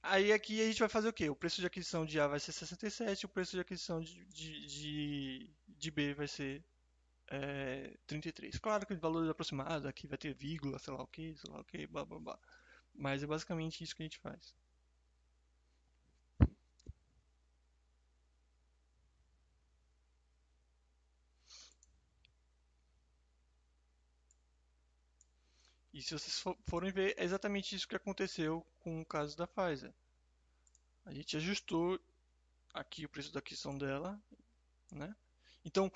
aí aqui a gente vai fazer o quê? O preço de aquisição de A vai ser 67, o preço de aquisição de, de, de, de B vai ser é, 33. Claro que os valores aproximados, aqui vai ter vírgula, sei lá o que, sei lá o que, blá blá blá. Mas é basicamente isso que a gente faz. E se vocês forem ver, é exatamente isso que aconteceu com o caso da Pfizer. A gente ajustou aqui o preço da aquisição dela, né? Então,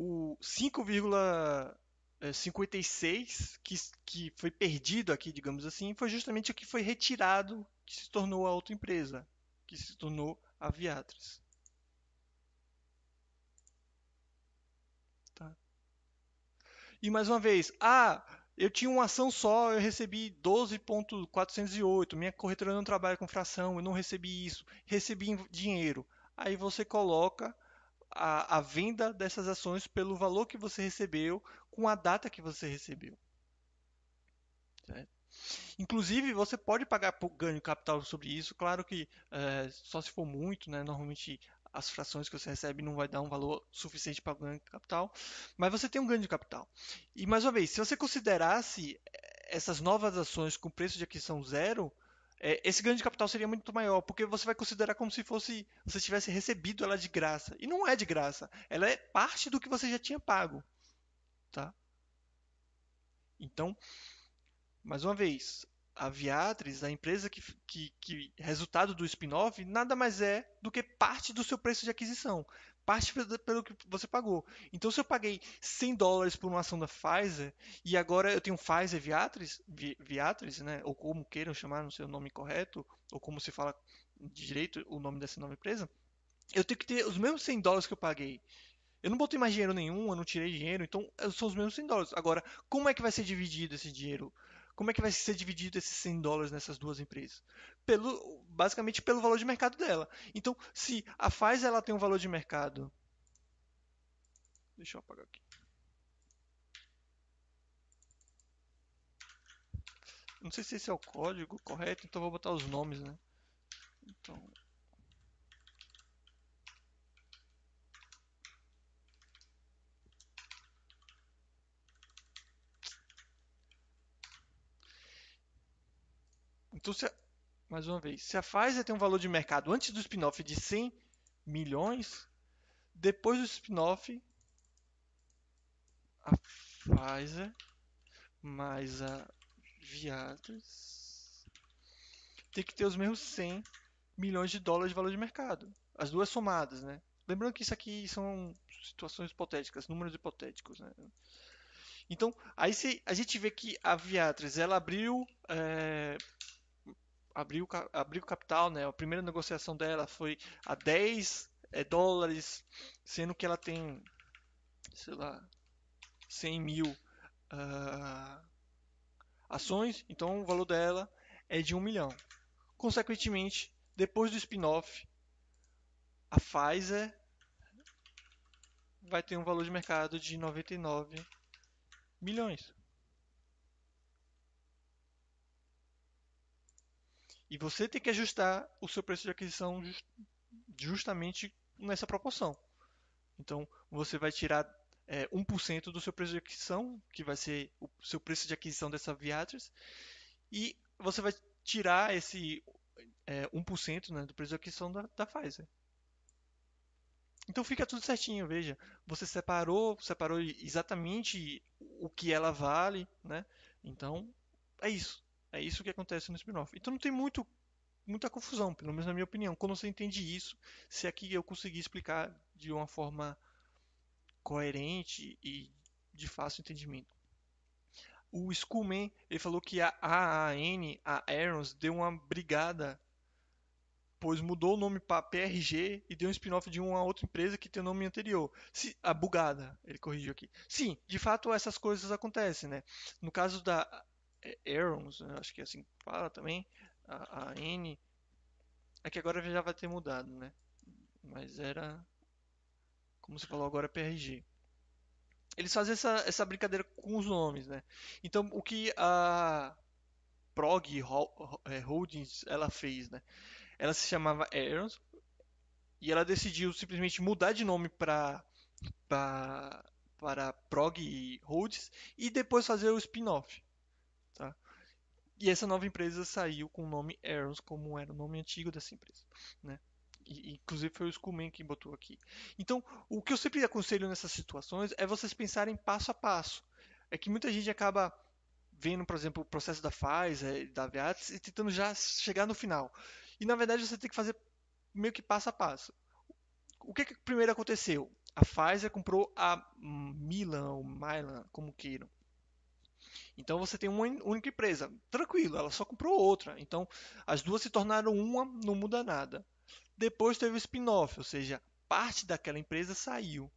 o 5,56 que, que foi perdido aqui, digamos assim, foi justamente o que foi retirado, que se tornou a outra empresa, que se tornou a Viatris. Tá? E mais uma vez, ah, eu tinha uma ação só, eu recebi 12.408, minha corretora não trabalha com fração, eu não recebi isso, recebi dinheiro. Aí você coloca a, a venda dessas ações pelo valor que você recebeu com a data que você recebeu. Certo? Inclusive, você pode pagar ganho capital sobre isso. Claro que é, só se for muito, né? Normalmente as frações que você recebe não vai dar um valor suficiente para ganho de capital, mas você tem um ganho de capital. E mais uma vez, se você considerasse essas novas ações com preço de aquisição zero, é, esse ganho de capital seria muito maior, porque você vai considerar como se fosse você tivesse recebido ela de graça. E não é de graça, ela é parte do que você já tinha pago. Tá? Então, mais uma vez, a Viatris, a empresa que, que, que resultado do spin-off, nada mais é do que parte do seu preço de aquisição parte pelo que você pagou. Então, se eu paguei 100 dólares por uma ação da Pfizer e agora eu tenho Pfizer Viatris, Viatris, né, ou como queiram chamar, não sei o nome correto, ou como se fala de direito o nome dessa nova empresa, eu tenho que ter os mesmos 100 dólares que eu paguei. Eu não botei mais dinheiro nenhum, eu não tirei dinheiro, então são os mesmos 100 dólares. Agora, como é que vai ser dividido esse dinheiro? Como é que vai ser dividido esses 100 dólares nessas duas empresas? Pelo, basicamente pelo valor de mercado dela. Então, se a Pfizer ela tem um valor de mercado. Deixa eu apagar aqui. Não sei se esse é o código correto, então vou botar os nomes, né? Então, Então, se mais uma vez, se a Pfizer tem um valor de mercado antes do spin-off de 100 milhões, depois do spin-off, a Pfizer mais a Viatris tem que ter os mesmos 100 milhões de dólares de valor de mercado. As duas somadas, né? Lembrando que isso aqui são situações hipotéticas, números hipotéticos, né? Então, aí se a gente vê que a Viatris ela abriu é, abriu, abriu capital, né? A primeira negociação dela foi a 10 é, dólares, sendo que ela tem, sei lá, 100 mil uh, ações, então o valor dela é de 1 milhão. Consequentemente, depois do spin-off, a Pfizer vai ter um valor de mercado de 99 milhões. E você tem que ajustar o seu preço de aquisição justamente nessa proporção. Então, você vai tirar é, 1% do seu preço de aquisição, que vai ser o seu preço de aquisição dessa Viatris, e você vai tirar esse é, 1% né, do preço de aquisição da, da Pfizer. Então fica tudo certinho, veja. Você separou, separou exatamente o que ela vale, né? Então, é isso. É isso que acontece no spin-off. Então não tem muito, muita confusão, pelo menos na minha opinião. Quando você entende isso, se aqui eu conseguir explicar de uma forma coerente e de fácil entendimento. O Skullman, ele falou que a AAN, a Aarons, deu uma brigada, pois mudou o nome para PRG e deu um spin-off de uma outra empresa que tem o nome anterior. Se, a bugada, ele corrigiu aqui. Sim, de fato essas coisas acontecem, né? No caso da Aarons, acho que é assim que fala também, a, a N, é que agora já vai ter mudado, né? Mas era, como você falou agora, é PRG. Eles fazem essa, essa brincadeira com os nomes, né? Então, o que a Prog é, Holdings ela fez, né? Ela se chamava Aarons e ela decidiu simplesmente mudar de nome para para Prog Holdings e depois fazer o spin-off. E essa nova empresa saiu com o nome Aarons, como era o nome antigo dessa empresa. Né? E, inclusive foi o Skullman que botou aqui. Então, o que eu sempre aconselho nessas situações é vocês pensarem passo a passo. É que muita gente acaba vendo, por exemplo, o processo da Pfizer, da Viatris e tentando já chegar no final. E na verdade você tem que fazer meio que passo a passo. O que, que primeiro aconteceu? A Pfizer comprou a Milan, ou Milan, como queiram. Então você tem uma única empresa. Tranquilo, ela só comprou outra. Então as duas se tornaram uma, não muda nada. Depois teve o spin-off, ou seja, parte daquela empresa saiu.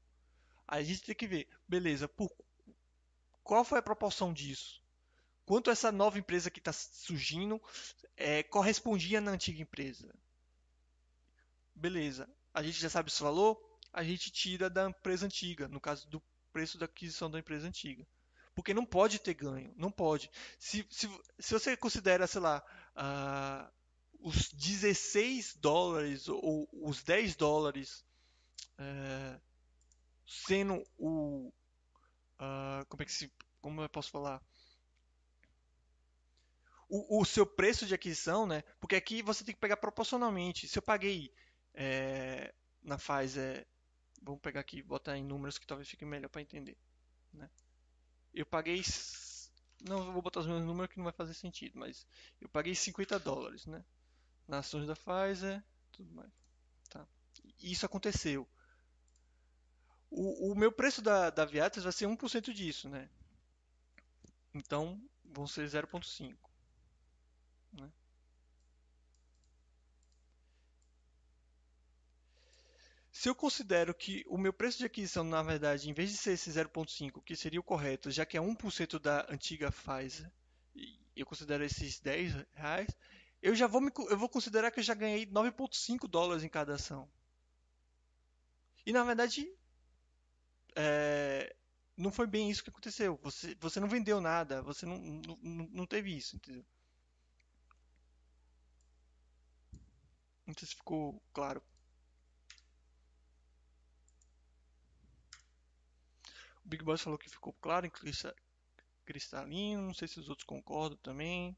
A gente tem que ver, beleza, por, qual foi a proporção disso? Quanto essa nova empresa que está surgindo é, correspondia na antiga empresa? Beleza, a gente já sabe esse valor, a gente tira da empresa antiga, no caso do preço da aquisição da empresa antiga. Porque não pode ter ganho, não pode. Se, se, se você considera, sei lá, uh, os 16 dólares ou os 10 dólares uh, sendo o. Uh, como é que se. Como eu posso falar? O, o, seu preço de aquisição, né? Porque aqui você tem que pegar proporcionalmente. Se eu paguei é, na Pfizer, vamos pegar aqui, botar em números que talvez fique melhor para entender, né? Eu paguei. Não vou botar os meus números que não vai fazer sentido, mas eu paguei 50 dólares, né? Nas ações da Pfizer, tudo mais. Tá. Isso aconteceu. O, o meu preço da, da vai ser 1% disso, né? Então, vão ser 0,5. Né? Se eu considero que o meu preço de aquisição, na verdade, em vez de ser esse 0,5, que seria o correto, já que é 1% da antiga Pfizer, eu considero esses 10 reais, eu já vou, me, eu vou considerar que eu já ganhei 9,5 dólares em cada ação. E na verdade, é, não foi bem isso que aconteceu. Você, você não vendeu nada, você não, não, não teve isso, entendeu? Não sei se ficou claro. O Big Boss falou que ficou claro em cristalino, não sei se os outros concordam também.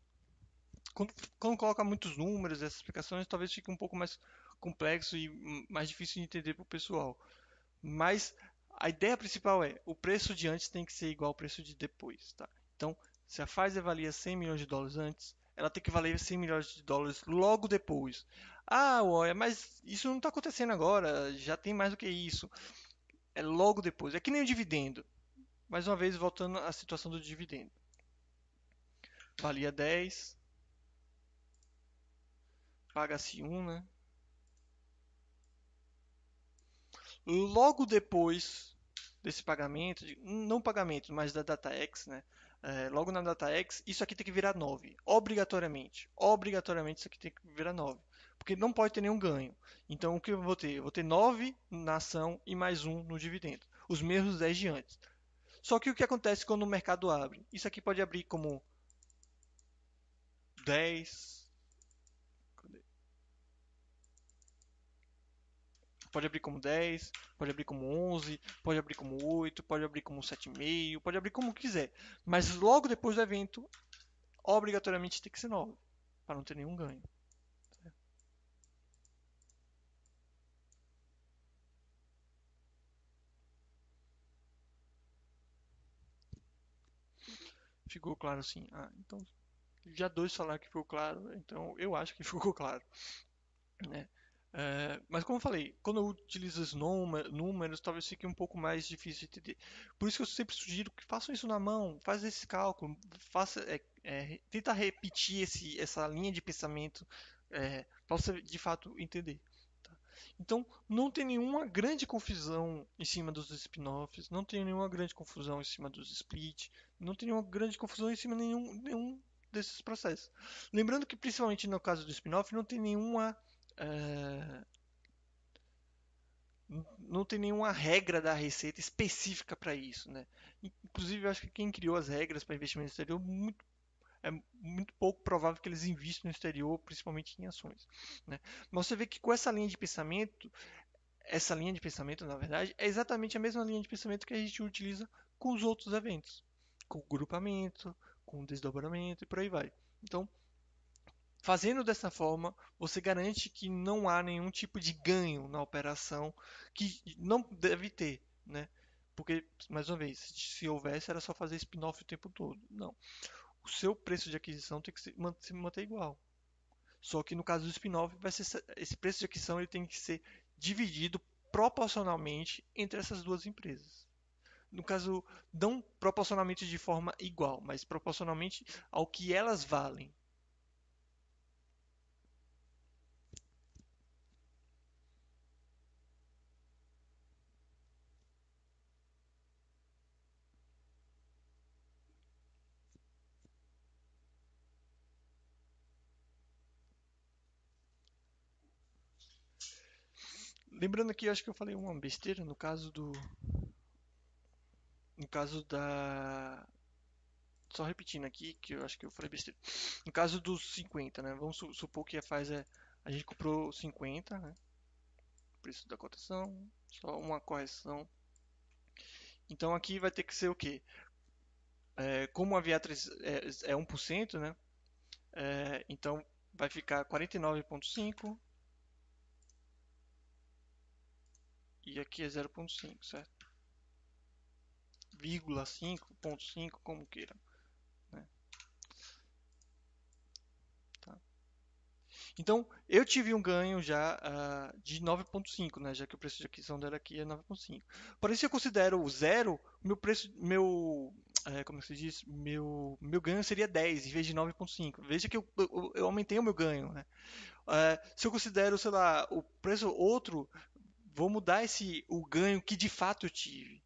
Quando, quando coloca muitos números, essas explicações, talvez fique um pouco mais complexo e mais difícil de entender para o pessoal. Mas a ideia principal é, o preço de antes tem que ser igual ao preço de depois. Tá? Então, se a Pfizer valia 100 milhões de dólares antes, ela tem que valer 100 milhões de dólares logo depois. Ah, olha, mas isso não está acontecendo agora, já tem mais do que isso é logo depois. É que nem o dividendo. Mais uma vez, voltando à situação do dividendo. Valia 10. paga-se 1, né? Logo depois desse pagamento, não pagamento, mas da DataX, né? É, logo na DataX, isso aqui tem que virar 9, obrigatoriamente. Obrigatoriamente isso aqui tem que virar 9, porque não pode ter nenhum ganho. Então o que eu vou ter? Eu vou ter 9 na ação e mais 1 no dividendo, os mesmos 10 de antes. Só que o que acontece quando o mercado abre? Isso aqui pode abrir como 10, Pode abrir como 10, pode abrir como 11, pode abrir como 8, pode abrir como 7,5, pode abrir como quiser. Mas logo depois do evento, obrigatoriamente tem que ser 9, para não ter nenhum ganho. Ficou claro assim. Ah, então já dois falaram que ficou claro, então eu acho que ficou claro. Né? É, mas como eu falei, quando eu utilizo os números, talvez fique um pouco mais difícil de entender. Por isso que eu sempre sugiro que façam isso na mão, faz esse cálculo, faça, é, é, tenta repetir esse, essa linha de pensamento para você de fato entender. Tá? Então, não tem nenhuma grande confusão em cima dos spin-offs, não tem nenhuma grande confusão em cima dos split, não tem nenhuma grande confusão em cima de nenhum, nenhum desses processos. Lembrando que, principalmente no caso do spin-off, não tem nenhuma é, não tem nenhuma regra da Receita específica para isso, né? Inclusive, eu acho que quem criou as regras para investimento no exterior muito, é muito pouco provável que eles investam no exterior, principalmente em ações. Né? Mas você vê que com essa linha de pensamento, essa linha de pensamento, na verdade, é exatamente a mesma linha de pensamento que a gente utiliza com os outros eventos, com grupamento, com desdobramento e por aí vai. Então, Fazendo dessa forma, você garante que não há nenhum tipo de ganho na operação que não deve ter, né? Porque, mais uma vez, se houvesse, era só fazer spin-off o tempo todo. Não. O seu preço de aquisição tem que se manter igual. Só que no caso do spin-off, esse preço de aquisição ele tem que ser dividido proporcionalmente entre essas duas empresas. No caso, não proporcionalmente de forma igual, mas proporcionalmente ao que elas valem. Lembrando aqui, acho que eu falei uma besteira no caso do. No caso da. Só repetindo aqui, que eu acho que eu falei besteira. No caso dos 50, né? Vamos supor que a faz é. A gente comprou 50, né? Preço da cotação. Só uma correção. Então aqui vai ter que ser o quê? É, como a Viatris é, é 1%, né? É, então vai ficar 49,5 e aqui é 0.5, certo? Vírgula 5.5, como queira. Né? Tá. Então, eu tive um ganho já uh, de 9.5, né? Já que o preço de aquisição dela aqui é 9.5. Porém, se eu considero zero, meu preço, meu, é, como se diz, meu, meu ganho seria 10 em vez de 9.5. Veja que eu, eu, eu, aumentei o meu ganho, né? Uh, se eu considero, sei lá, o preço outro, vou mudar esse o ganho que de fato eu tive.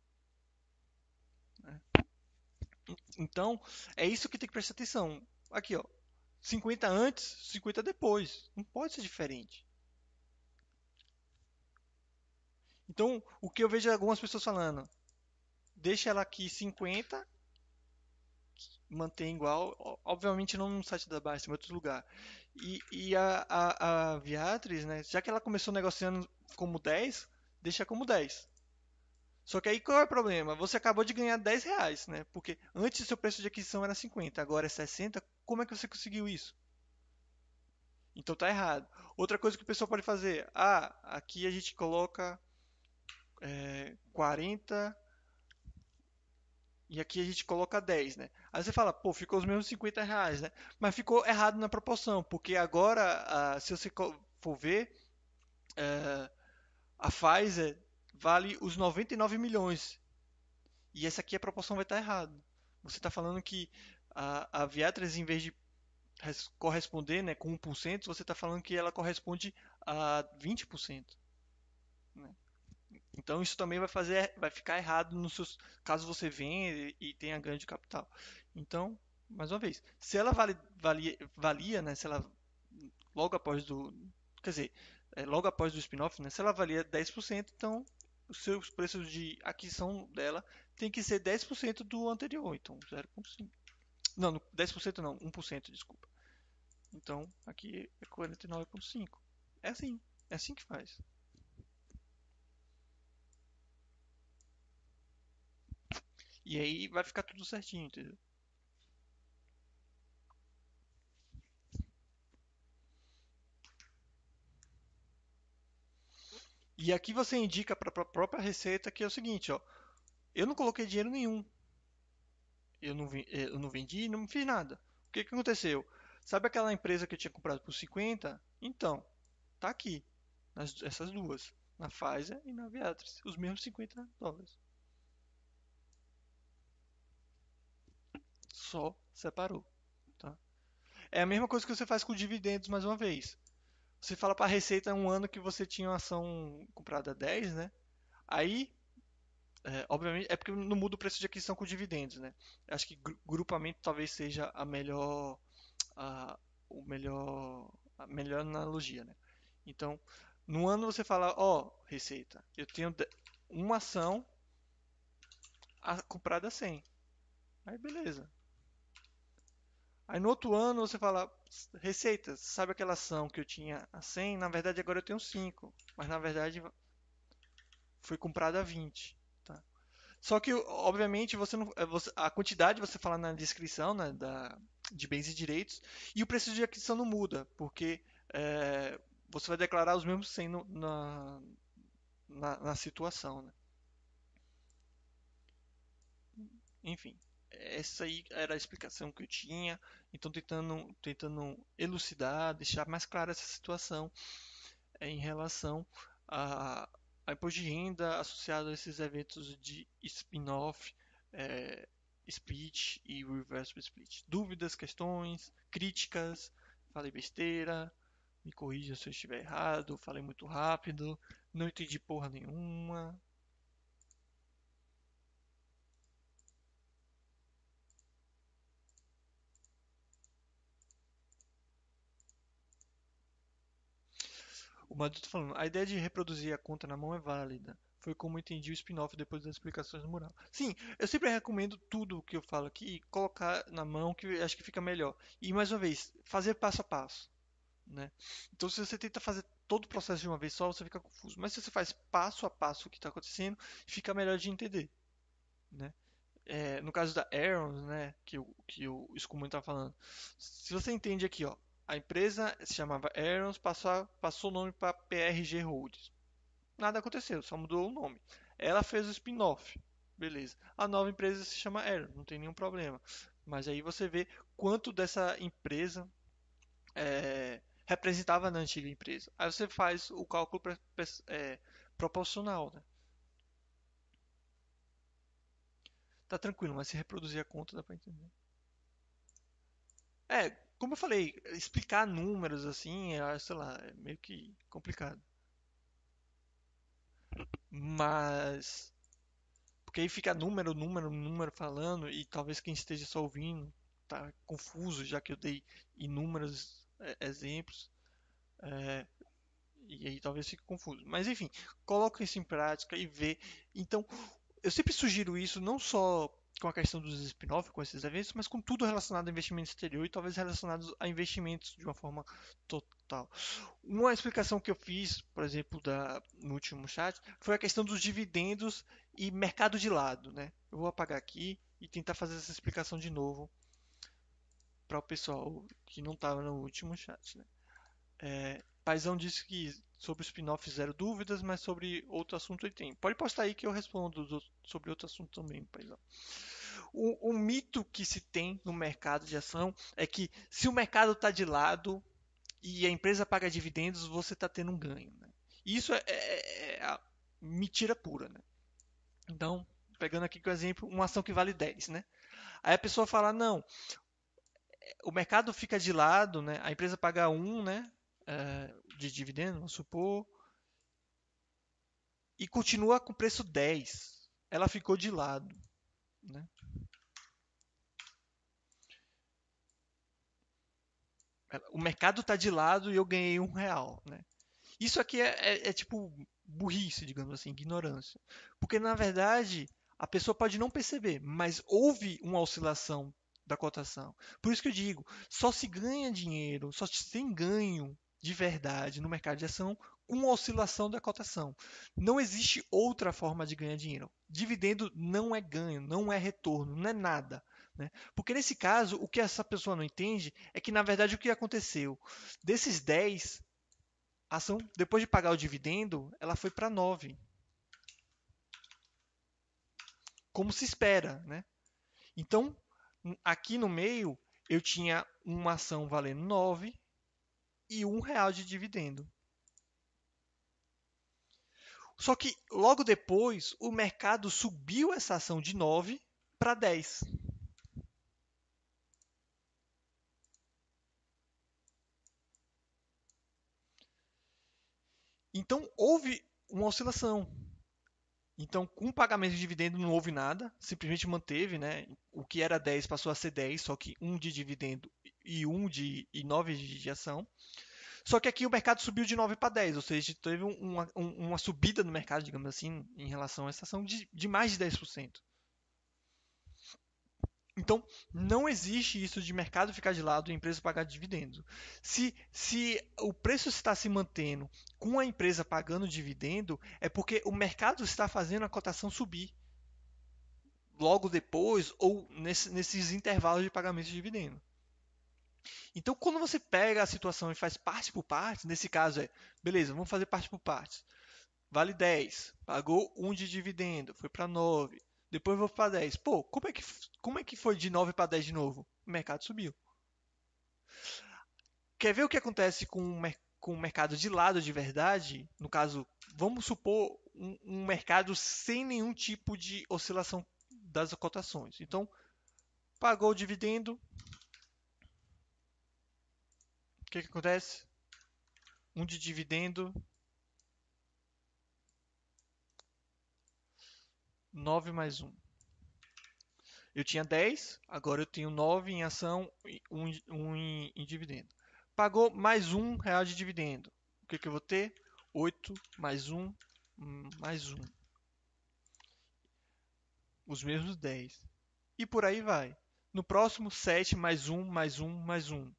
Então, é isso que tem que prestar atenção. Aqui, ó. 50 antes, 50 depois. Não pode ser diferente. Então, o que eu vejo algumas pessoas falando, deixa ela aqui 50, mantém igual, obviamente não no site da Basta, em outro lugar. E, e a, a, a né, já que ela começou negociando como 10, deixa como 10. Só que aí qual é o problema? Você acabou de ganhar 10 reais, né? Porque antes o seu preço de aquisição era 50, agora é 60. Como é que você conseguiu isso? Então tá errado. Outra coisa que o pessoal pode fazer. Ah, aqui a gente coloca é, 40 e aqui a gente coloca 10, né? Aí você fala, pô, ficou os mesmos 50 reais, né? Mas ficou errado na proporção, porque agora, ah, se você for ver, é, a Pfizer vale os 99 milhões. E essa aqui a proporção vai estar errada. Você está falando que a, a Viatris, em vez de corresponder né, com 1%, você está falando que ela corresponde a 20%. Né? Então isso também vai fazer, vai ficar errado nos seus, caso você venha e tenha ganho de capital. Então, mais uma vez, se ela vale, valia, valia, né, se ela logo após do, quer dizer, é, logo após do spin-off, né, se ela valia 10%, então seus preços de aquisição dela tem que ser 10% do anterior, então 0,5. Não, 10% não, 1%, desculpa. Então, aqui é 49,5. É assim, é assim que faz. E aí vai ficar tudo certinho, entendeu? E aqui você indica para a própria receita que é o seguinte, ó, eu não coloquei dinheiro nenhum. Eu não, eu não vendi, não fiz nada. O que, que aconteceu? Sabe aquela empresa que eu tinha comprado por 50? Então, tá aqui, nas, essas duas, na Pfizer e na Viatris, os mesmos 50 dólares. só separou. Tá? É a mesma coisa que você faz com dividendos mais uma vez. Você fala para a Receita um ano que você tinha uma ação comprada a 10, né? Aí, é, obviamente, é porque não muda o preço de aquisição com dividendos, né? Acho que grupamento talvez seja a melhor, a, o melhor, a melhor analogia, né? Então, no ano você fala, ó, oh, Receita, eu tenho uma ação comprada a 100. Aí beleza. Aí no outro ano você fala, receita, sabe aquela ação que eu tinha a 100? Na verdade agora eu tenho 5, mas na verdade foi comprada a 20. Tá? Só que, obviamente, você não, é, você, a quantidade você fala na descrição né, da, de bens e direitos e o preço de aquisição não muda, porque é, você vai declarar os mesmos 100 no, na, na, na situação. Né? Enfim essa aí era a explicação que eu tinha. Então, tentando, tentando elucidar, deixar mais clara essa situação é, em relação a, a imposto de renda associado a esses eventos de spin-off, é, split e reverse split. Dúvidas, questões, críticas, falei besteira, me corrija se eu estiver errado, falei muito rápido, não entendi porra nenhuma. O Madu tá falando, a ideia de reproduzir a conta na mão é válida. Foi como entendi o spin-off depois das explicações do mural. Sim, eu sempre recomendo tudo o que eu falo aqui, colocar na mão que acho que fica melhor. E mais uma vez, fazer passo a passo. Né? Então, se você tenta fazer todo o processo de uma vez só, você fica confuso. Mas se você faz passo a passo o que está acontecendo, fica melhor de entender. Né? É, no caso da Aaron, né, que, que o Scumon está falando, se você entende aqui, ó, a empresa se chamava Aarons, passou, passou o nome para PRG Holdings. Nada aconteceu, só mudou o nome. Ela fez o spin-off. Beleza. A nova empresa se chama Aarons, não tem nenhum problema. Mas aí você vê quanto dessa empresa é, representava na antiga empresa. Aí você faz o cálculo é, proporcional. Né? Tá tranquilo, mas se reproduzir a conta dá para entender. É, como eu falei, explicar números assim, é, sei lá, é meio que complicado. Mas. Porque aí fica número, número, número falando, e talvez quem esteja só ouvindo tá confuso, já que eu dei inúmeros é, exemplos. É, e aí talvez fique confuso. Mas enfim, coloque isso em prática e vê. Então, eu sempre sugiro isso não só com a questão dos spin-off, com esses eventos, mas com tudo relacionado a investimento exterior e talvez relacionados a investimentos de uma forma total. Uma explicação que eu fiz, por exemplo, da, no último chat, foi a questão dos dividendos e mercado de lado. Né? Eu vou apagar aqui e tentar fazer essa explicação de novo para o pessoal que não estava no último chat. Né? É, Paizão disse que sobre o spin-off zero dúvidas, mas sobre outro assunto ele tem. Pode postar aí que eu respondo sobre outro assunto também, Paizão. O, o mito que se tem no mercado de ação é que se o mercado está de lado e a empresa paga dividendos, você está tendo um ganho. Né? Isso é, é, é mentira pura. Né? Então, pegando aqui como exemplo, uma ação que vale 10. Né? Aí a pessoa fala, não, o mercado fica de lado, né? A empresa paga 1, né? É, de dividendo, vamos supor, e continua com preço 10. Ela ficou de lado, né? O mercado está de lado e eu ganhei um real, né? Isso aqui é, é, é tipo burrice, digamos assim, ignorância. Porque na verdade a pessoa pode não perceber, mas houve uma oscilação da cotação. Por isso que eu digo, só se ganha dinheiro, só se tem ganho de verdade no mercado de ação com oscilação da cotação. Não existe outra forma de ganhar dinheiro. Dividendo não é ganho, não é retorno, não é nada. Né? Porque nesse caso, o que essa pessoa não entende é que, na verdade, o que aconteceu? Desses 10, a ação, depois de pagar o dividendo, ela foi para 9. Como se espera. Né? Então, aqui no meio, eu tinha uma ação valendo 9 e um real de dividendo. Só que logo depois o mercado subiu essa ação de 9 para 10. Então houve uma oscilação. Então, com o pagamento de dividendo não houve nada, simplesmente manteve, né? O que era 10 passou a ser 10, só que um de dividendo e um de e 9 de ação. Só que aqui o mercado subiu de 9 para 10, ou seja, teve uma, uma subida no mercado, digamos assim, em relação a essa ação de, de mais de 10%. Então, não existe isso de mercado ficar de lado e empresa pagar dividendos. Se, se o preço está se mantendo com a empresa pagando dividendo, é porque o mercado está fazendo a cotação subir logo depois ou nesse, nesses intervalos de pagamento de dividendo. Então, quando você pega a situação e faz parte por parte, nesse caso é, beleza, vamos fazer parte por partes. Vale 10, pagou 1 de dividendo, foi para 9, depois vou para 10. Pô, como é, que, como é que foi de 9 para 10 de novo? O mercado subiu. Quer ver o que acontece com, com o mercado de lado de verdade? No caso, vamos supor um, um mercado sem nenhum tipo de oscilação das cotações. Então, pagou o dividendo. O que, que acontece? Um de dividendo 9 mais 1. Eu tinha 10, agora eu tenho 9 em ação e 1, 1 em, em, dividendo. Pagou mais 1 real de dividendo. O que, que eu vou ter? 8 mais 1 mais 1. Os mesmos 10. E por aí vai. No próximo, 7 mais 1 mais 1 mais 1.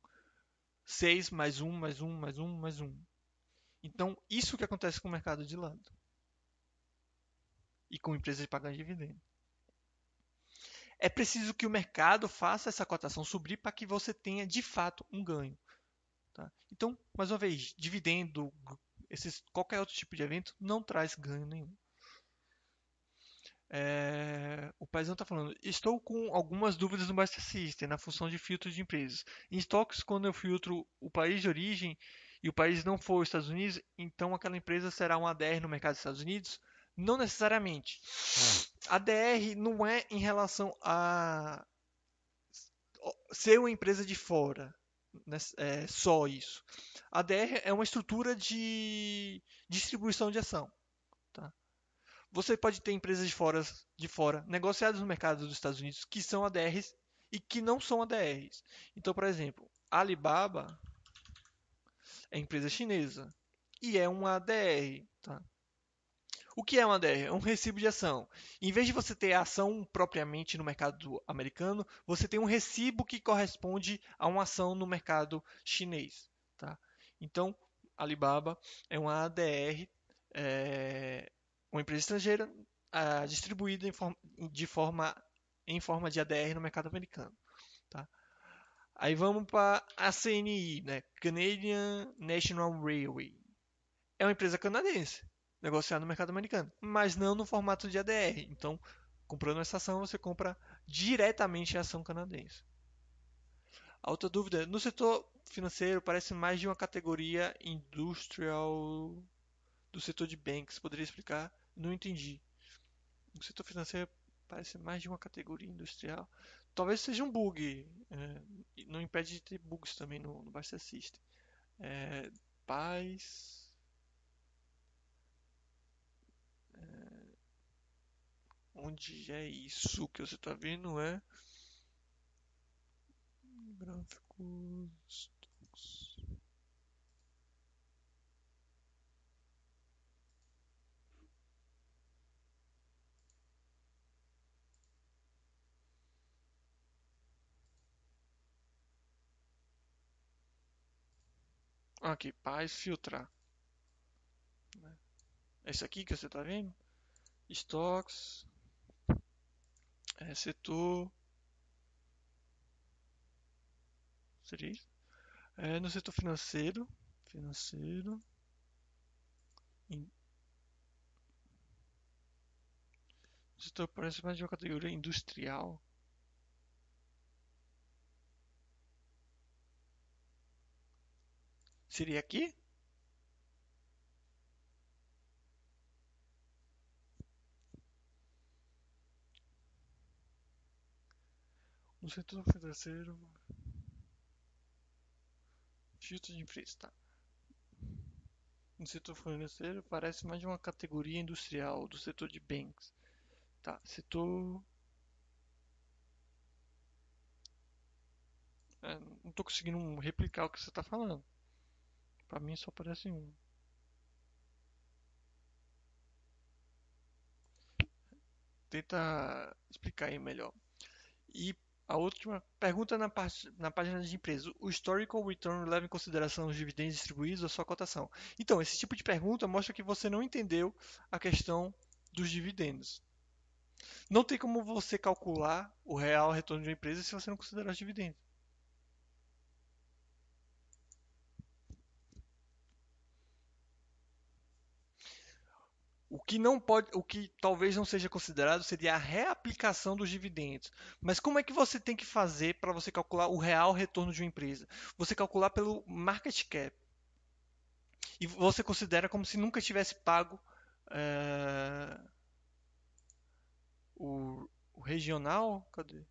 6 mais 1 mais 1 mais 1 mais 1. Então, isso que acontece com o mercado de lado e com empresas pagando dividendo. É preciso que o mercado faça essa cotação subir para que você tenha de fato um ganho. Tá? Então, mais uma vez, dividendo, esses, qualquer outro tipo de evento não traz ganho nenhum. É, o paizão está falando, estou com algumas dúvidas no Master System, na função de filtro de empresas. Em estoques, quando eu filtro o país de origem e o país não for os Estados Unidos, então aquela empresa será um ADR no mercado dos Estados Unidos? Não necessariamente. A DR não é em relação a ser uma empresa de fora. Né? É só isso. A DR é uma estrutura de distribuição de ação. Você pode ter empresas de fora, de fora negociadas no mercado dos Estados Unidos que são ADRs e que não são ADRs. Então, por exemplo, Alibaba é empresa chinesa e é uma ADR. Tá? O que é uma DR? É um recibo de ação. Em vez de você ter a ação propriamente no mercado americano, você tem um recibo que corresponde a uma ação no mercado chinês. Tá? Então, Alibaba é uma ADR, é, uma empresa estrangeira é, distribuída em forma, de forma, em forma de ADR no mercado americano. Tá? Aí vamos para a CNI, né? Canadian National Railway. É uma empresa canadense negociar no mercado americano, mas não no formato de ADR. Então, comprando essa ação, você compra diretamente a ação canadense. A outra dúvida, no setor financeiro parece mais de uma categoria industrial do setor de banks. Poderia explicar? Não entendi. No setor financeiro parece mais de uma categoria industrial Talvez seja um bug. É, não impede de ter bugs também no, no Buster System. É, paz. É, onde é isso que você está vendo? É gráficos. Aqui, paz filtrar. Esse aqui que você está vendo? Stocks. É, setor. Seria isso? É, no setor financeiro. Financeiro. In... Setor parece mais de uma categoria industrial. Seria aqui? No setor financeiro. Filtro de empresa, tá. No setor financeiro parece mais de uma categoria industrial do setor de bens. Tá, setor. É, não estou conseguindo replicar o que você está falando. Pra mim só aparece um. Tenta explicar aí melhor. E a última pergunta na, na página de empresa. O historical return leva em consideração os dividendos distribuídos ou sua cotação? Então, esse tipo de pergunta mostra que você não entendeu a questão dos dividendos. Não tem como você calcular o real retorno de uma empresa se você não considerar os dividendos. O que não pode, o que talvez não seja considerado seria a reaplicação dos dividendos. Mas como é que você tem que fazer para você calcular o real retorno de uma empresa? Você calcular pelo market cap. E você considera como se nunca tivesse pago é, o, o, regional. Cadê?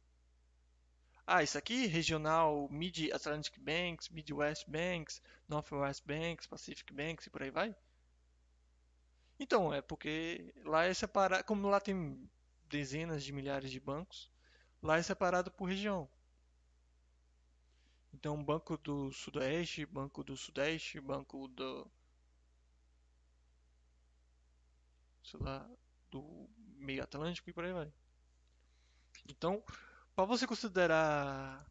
Ah, isso aqui, regional Mid Atlantic Banks, Midwest Banks, Northwest Banks, Pacific Banks e por aí vai. Então, é porque lá é separado, como lá tem dezenas de milhares de bancos, lá é separado por região. Então, Banco do Sudoeste, Banco do Sudeste, Banco do sei lá, do meio Atlântico e por aí vai. Então, para você considerar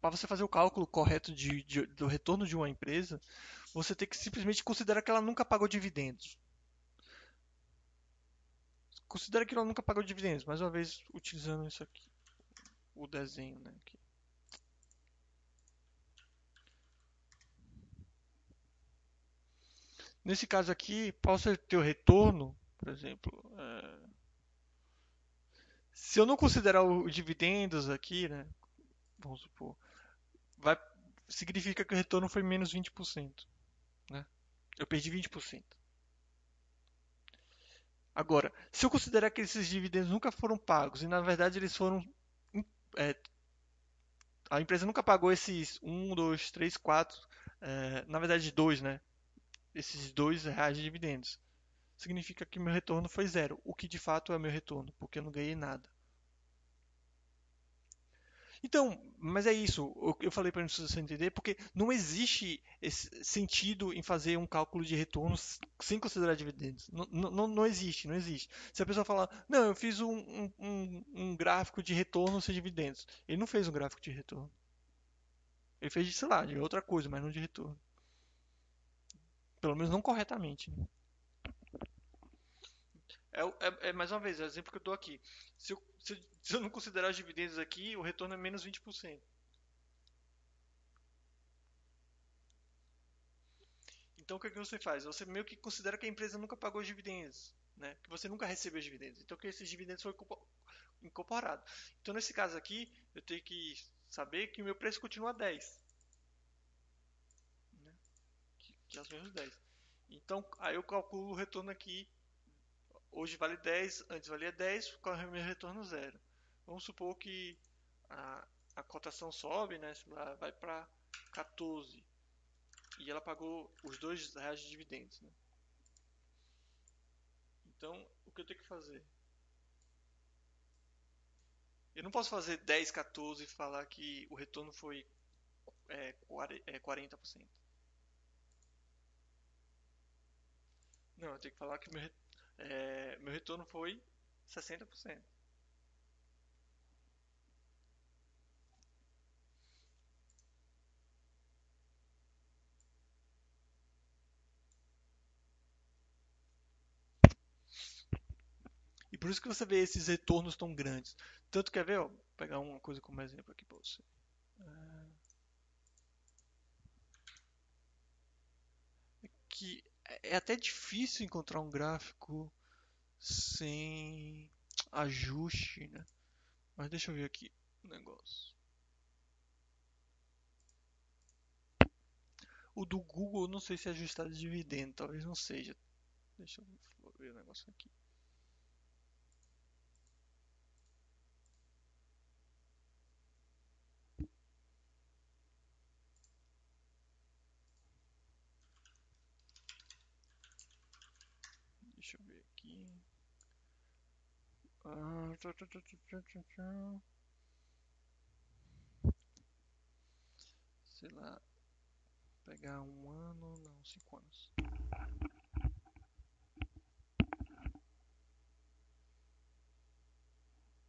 para você fazer o cálculo correto de, de, do retorno de uma empresa, você tem que simplesmente considerar que ela nunca pagou dividendos. Considera que ela nunca pagou dividendos, mais uma vez utilizando isso aqui, o desenho, né, aqui. Nesse caso aqui, você ter o retorno, por exemplo, é... se eu não considerar os dividendos aqui, né, vamos supor, vai, significa que o retorno foi menos 20%. Eu perdi 20%. Agora, se eu considerar que esses dividendos nunca foram pagos e na verdade eles foram. É, a empresa nunca pagou esses 1, 2, 3, 4, é, na verdade 2, né? Esses 2 reais de dividendos. Significa que meu retorno foi zero, o que de fato é meu retorno, porque eu não ganhei nada. Então, mas é isso. Eu falei para você entender, porque não existe sentido em fazer um cálculo de retorno sem considerar dividendos. Não, não, não existe, não existe. Se a pessoa falar, não, eu fiz um, um, um gráfico de retorno sem dividendos. Ele não fez um gráfico de retorno. Ele fez, sei lá, de outra coisa, mas não de retorno. Pelo menos não corretamente. Né? É, é, é, mais uma vez, é o exemplo que eu dou aqui. Se eu, se, se eu não considerar os dividendos aqui, o retorno é menos 20%. Então o que, é que você faz? Você meio que considera que a empresa nunca pagou os dividendos, né? que você nunca recebeu os dividendos. Então que esses dividendos foram incorporados. Então nesse caso aqui, eu tenho que saber que o meu preço continua 10. Né? Que, que é os mesmos 10. Então aí eu calculo o retorno aqui Hoje vale 10, antes valia 10, corre meu retorno zero. vamos supor que a, a cotação sobe, né? Vai para 14 e ela pagou os dois reais de dividendos, né? Então, o que eu tenho que fazer? Eu não posso fazer 10, 14 e falar que o retorno foi é, 40%. É, não, eu tenho que falar que meu, é, meu retorno foi 60%. por isso que você vê esses retornos tão grandes. Tanto quer ver, ó, vou pegar uma coisa como exemplo aqui para você. É que é até difícil encontrar um gráfico sem ajuste, né? Mas deixa eu ver aqui o negócio. O do Google, não sei se é ajustado de dividendo, talvez não seja. Deixa eu ver o negócio aqui. Deixa eu ver aqui. Ah, tchá, tchá, tchá, Sei lá. Pegar um ano, não, cinco anos.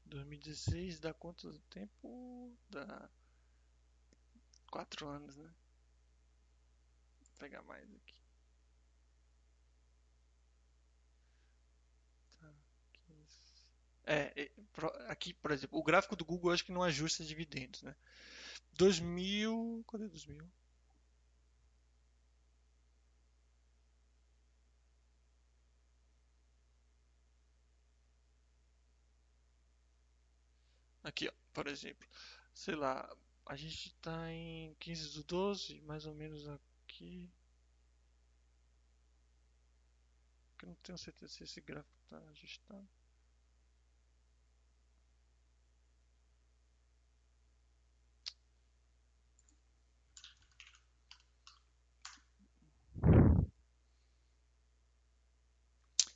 Dois mil e dezesseis dá quanto tempo? Dá quatro anos, né? Vou pegar mais aqui. É, é aqui, por exemplo, o gráfico do Google acho que não ajusta dividendos, né? 2000, cadê 2000? Aqui, ó, por exemplo, sei lá, a gente está em 15 do 12, mais ou menos aqui. Eu não tenho certeza se esse gráfico está ajustado.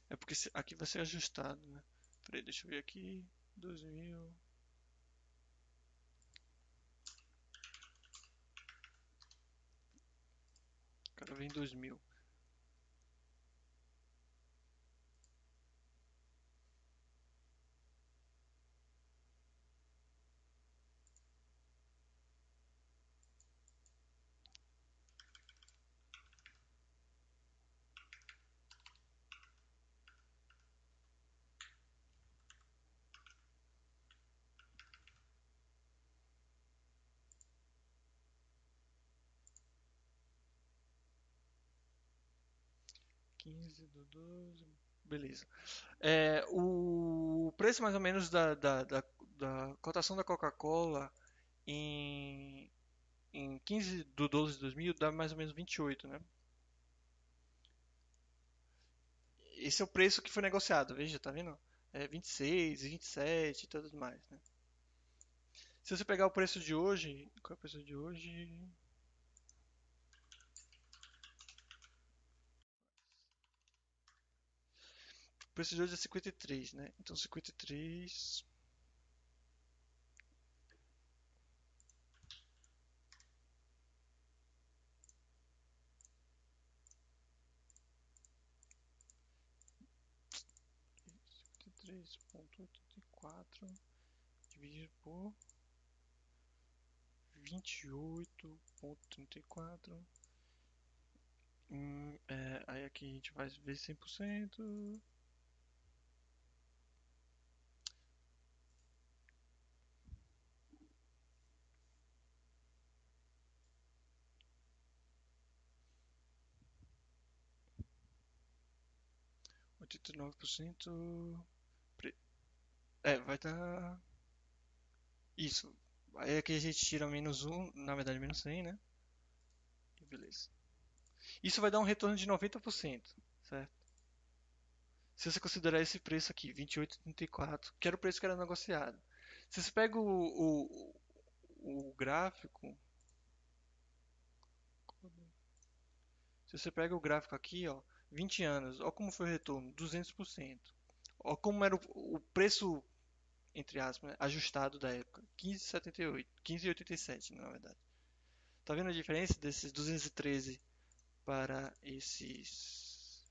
É porque aqui vai ser ajustado, né? Peraí, deixa eu ver aqui. 2000. O cara vem 2000. Do 12. Beleza. É, o preço mais ou menos da, da, da, da cotação da Coca-Cola em, em 15 do 12 de 2000 dá mais ou menos 28, né? Esse é o preço que foi negociado, veja, tá vendo? É 26, 27 e tudo mais, né? Se você pegar o preço de hoje, qual é o preço de hoje? Preço de hoje é 53, né? Então 53 53.84 dividido por 28.34 hum, é, aí aqui a gente vai ver 100% 89%. É, vai dar. Isso. Aí aqui a gente tira menos 1, na verdade menos 100, né? Beleza. Isso vai dar um retorno de 90%, certo? Se você considerar esse preço aqui, 28,34, que era o preço que era negociado. Se você pega o, o, o gráfico. Se você pega o gráfico aqui, ó, 20 anos, ó como foi o retorno, 200%. Ó como era o, o preço, entre aspas, né, ajustado da época, 15,78, 15,87 na verdade. Tá vendo a diferença desses 213 para esses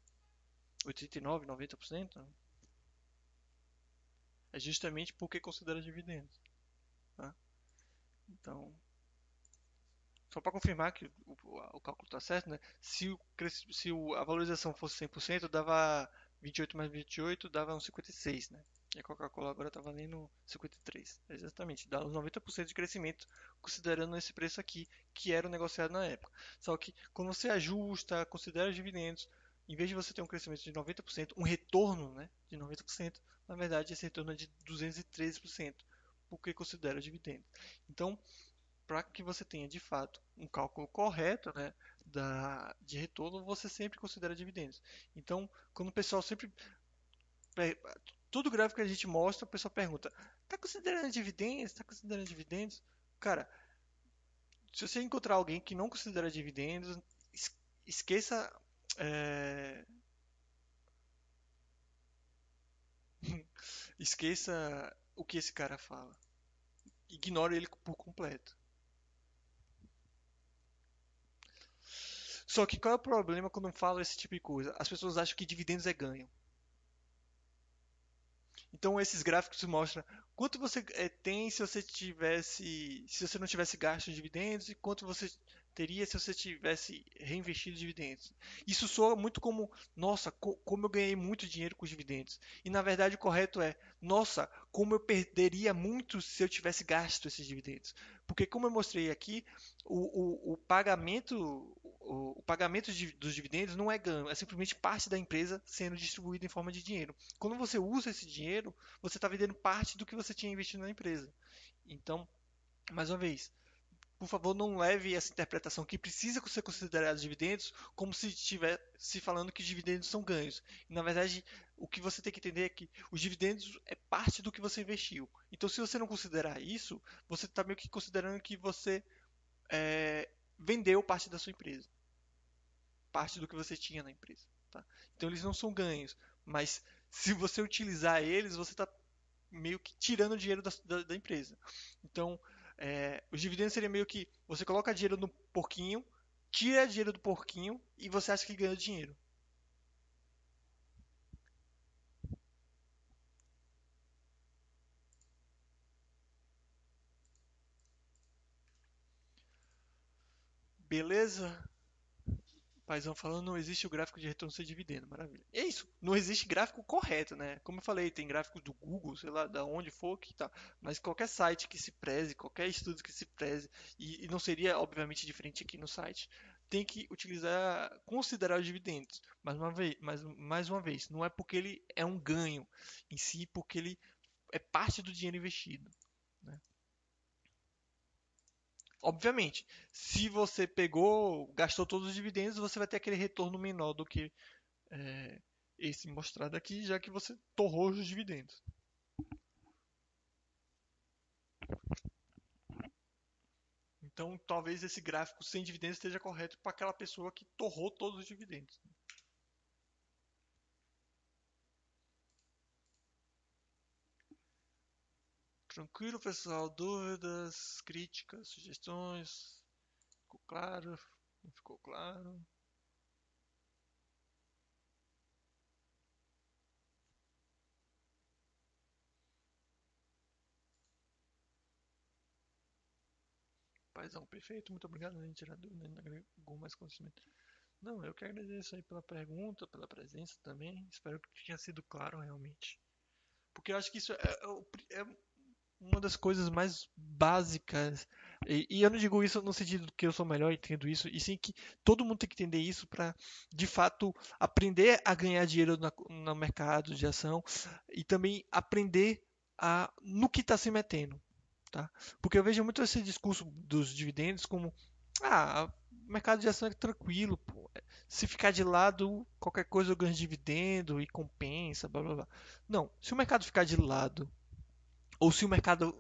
89, 90%? É justamente porque considera dividendos. Tá? Então, só para confirmar que o, o cálculo está certo, né? se, o, se a valorização fosse 100%, dava 28 mais 28, dava uns 56, né? E a Coca-Cola agora está valendo 53. Exatamente, dá uns 90% de crescimento, considerando esse preço aqui, que era o negociado na época. Só que quando você ajusta, considera os dividendos, em vez de você ter um crescimento de 90%, um retorno né, de 90%, na verdade esse retorno é de 213%, porque considera dividendos. Então, para que você tenha de fato um cálculo correto né, da, de retorno, você sempre considera dividendos. Então, quando o pessoal sempre. Tudo gráfico que a gente mostra, o pessoal pergunta: está considerando dividendos? Está considerando dividendos? Cara, se você encontrar alguém que não considera dividendos, esqueça. É... esqueça o que esse cara fala. Ignore ele por completo. Só que qual é o problema quando falo esse tipo de coisa? As pessoas acham que dividendos é ganho. Então esses gráficos mostram quanto você é, tem se você tivesse, se você não tivesse gasto de dividendos e quanto você teria se você tivesse reinvestido dividendos. Isso soa muito como, nossa, co como eu ganhei muito dinheiro com os dividendos. E na verdade o correto é, nossa, como eu perderia muito se eu tivesse gasto esses dividendos. Porque como eu mostrei aqui, o, o, o pagamento, o, pagamento de, dos dividendos não é ganho, é simplesmente parte da empresa sendo distribuída em forma de dinheiro. Quando você usa esse dinheiro, você está vendendo parte do que você tinha investido na empresa. Então, mais uma vez, por favor, não leve essa interpretação que precisa ser considerado dividendos como se estivesse falando que os dividendos são ganhos. Na verdade, o que você tem que entender é que os dividendos é parte do que você investiu. Então, se você não considerar isso, você está meio que considerando que você é, vendeu parte da sua empresa. Parte do que você tinha na empresa. Tá? Então, eles não são ganhos. Mas, se você utilizar eles, você está meio que tirando dinheiro da, da, da empresa. Então, é, os dividendos seria meio que você coloca dinheiro no porquinho, tira dinheiro do porquinho e você acha que ganha dinheiro. Beleza? Paizão falando, não existe o gráfico de retorno sem dividendo, maravilha. É isso, não existe gráfico correto, né? Como eu falei, tem gráficos do Google, sei lá, da onde for que tá. Mas qualquer site que se preze, qualquer estudo que se preze, e, e não seria obviamente diferente aqui no site, tem que utilizar, considerar os dividendos. Mais uma vez, mais, mais uma vez, não é porque ele é um ganho em si, porque ele é parte do dinheiro investido. Né? Obviamente, se você pegou, gastou todos os dividendos, você vai ter aquele retorno menor do que é, esse mostrado aqui, já que você torrou os dividendos. Então, talvez esse gráfico sem dividendos esteja correto para aquela pessoa que torrou todos os dividendos. Tranquilo, pessoal? Dúvidas, críticas, sugestões? Ficou claro? Não ficou claro? Paizão, perfeito, muito obrigado. A gente dúvida, agregou mais conhecimento. Não, eu quero agradecer aí pela pergunta, pela presença também. Espero que tenha sido claro realmente. Porque eu acho que isso é, é, é uma das coisas mais básicas. E, e, eu não digo isso no sentido que eu sou melhor e entendo isso, e sim que todo mundo tem que entender isso para, de fato, aprender a ganhar dinheiro na, no mercado de ação e também aprender a, no que está se metendo. Tá? Porque eu vejo muito esse discurso dos dividendos como ah, o mercado de ação é tranquilo, pô. se ficar de lado, qualquer coisa eu ganho dividendo e compensa, blá blá blá. Não, se o mercado ficar de lado ou se o mercado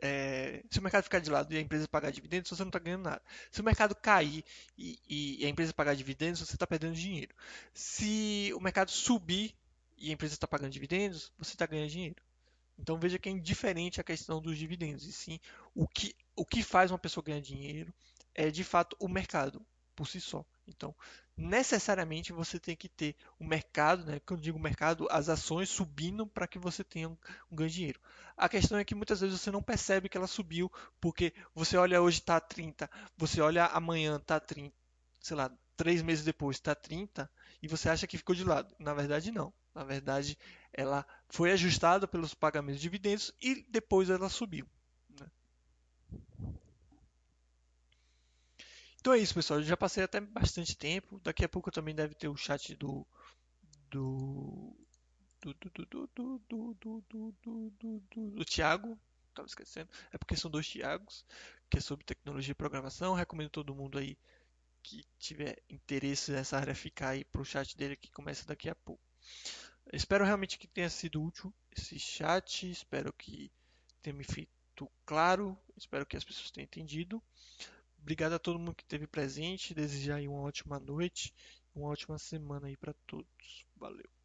é, se o mercado ficar de lado e a empresa pagar dividendos, você não está ganhando nada. Se o mercado cair e, e, a empresa pagar dividendos, você está perdendo dinheiro. Se o mercado subir e a empresa está pagando dividendos, você está ganhando dinheiro. Então veja que é indiferente a questão dos dividendos, e sim o que, o que faz uma pessoa ganhar dinheiro é de fato o mercado por si só. Então, necessariamente você tem que ter o mercado, né? Quando eu digo mercado, as ações subindo para que você tenha um, um ganho de dinheiro. A questão é que muitas vezes você não percebe que ela subiu, porque você olha hoje está 30, você olha amanhã está 30, sei lá, três meses depois está 30 e você acha que ficou de lado. Na verdade, não. Na verdade, ela foi ajustada pelos pagamentos de dividendos e depois ela subiu. Então é isso, pessoal. Eu já passei até bastante tempo. Daqui a pouco também deve ter o chat do. do. do. do. do. do. do. do, do, do, do, do, do Thiago. Estava esquecendo. É porque são dois Thiagos, que é sobre tecnologia e programação. Recomendo todo mundo aí que tiver interesse nessa área ficar aí pro chat dele que começa daqui a pouco. Espero realmente que tenha sido útil esse chat. Espero que tenha me feito claro. Espero que as pessoas tenham entendido. Obrigado a todo mundo que esteve presente. Desejar uma ótima noite, uma ótima semana aí para todos. Valeu.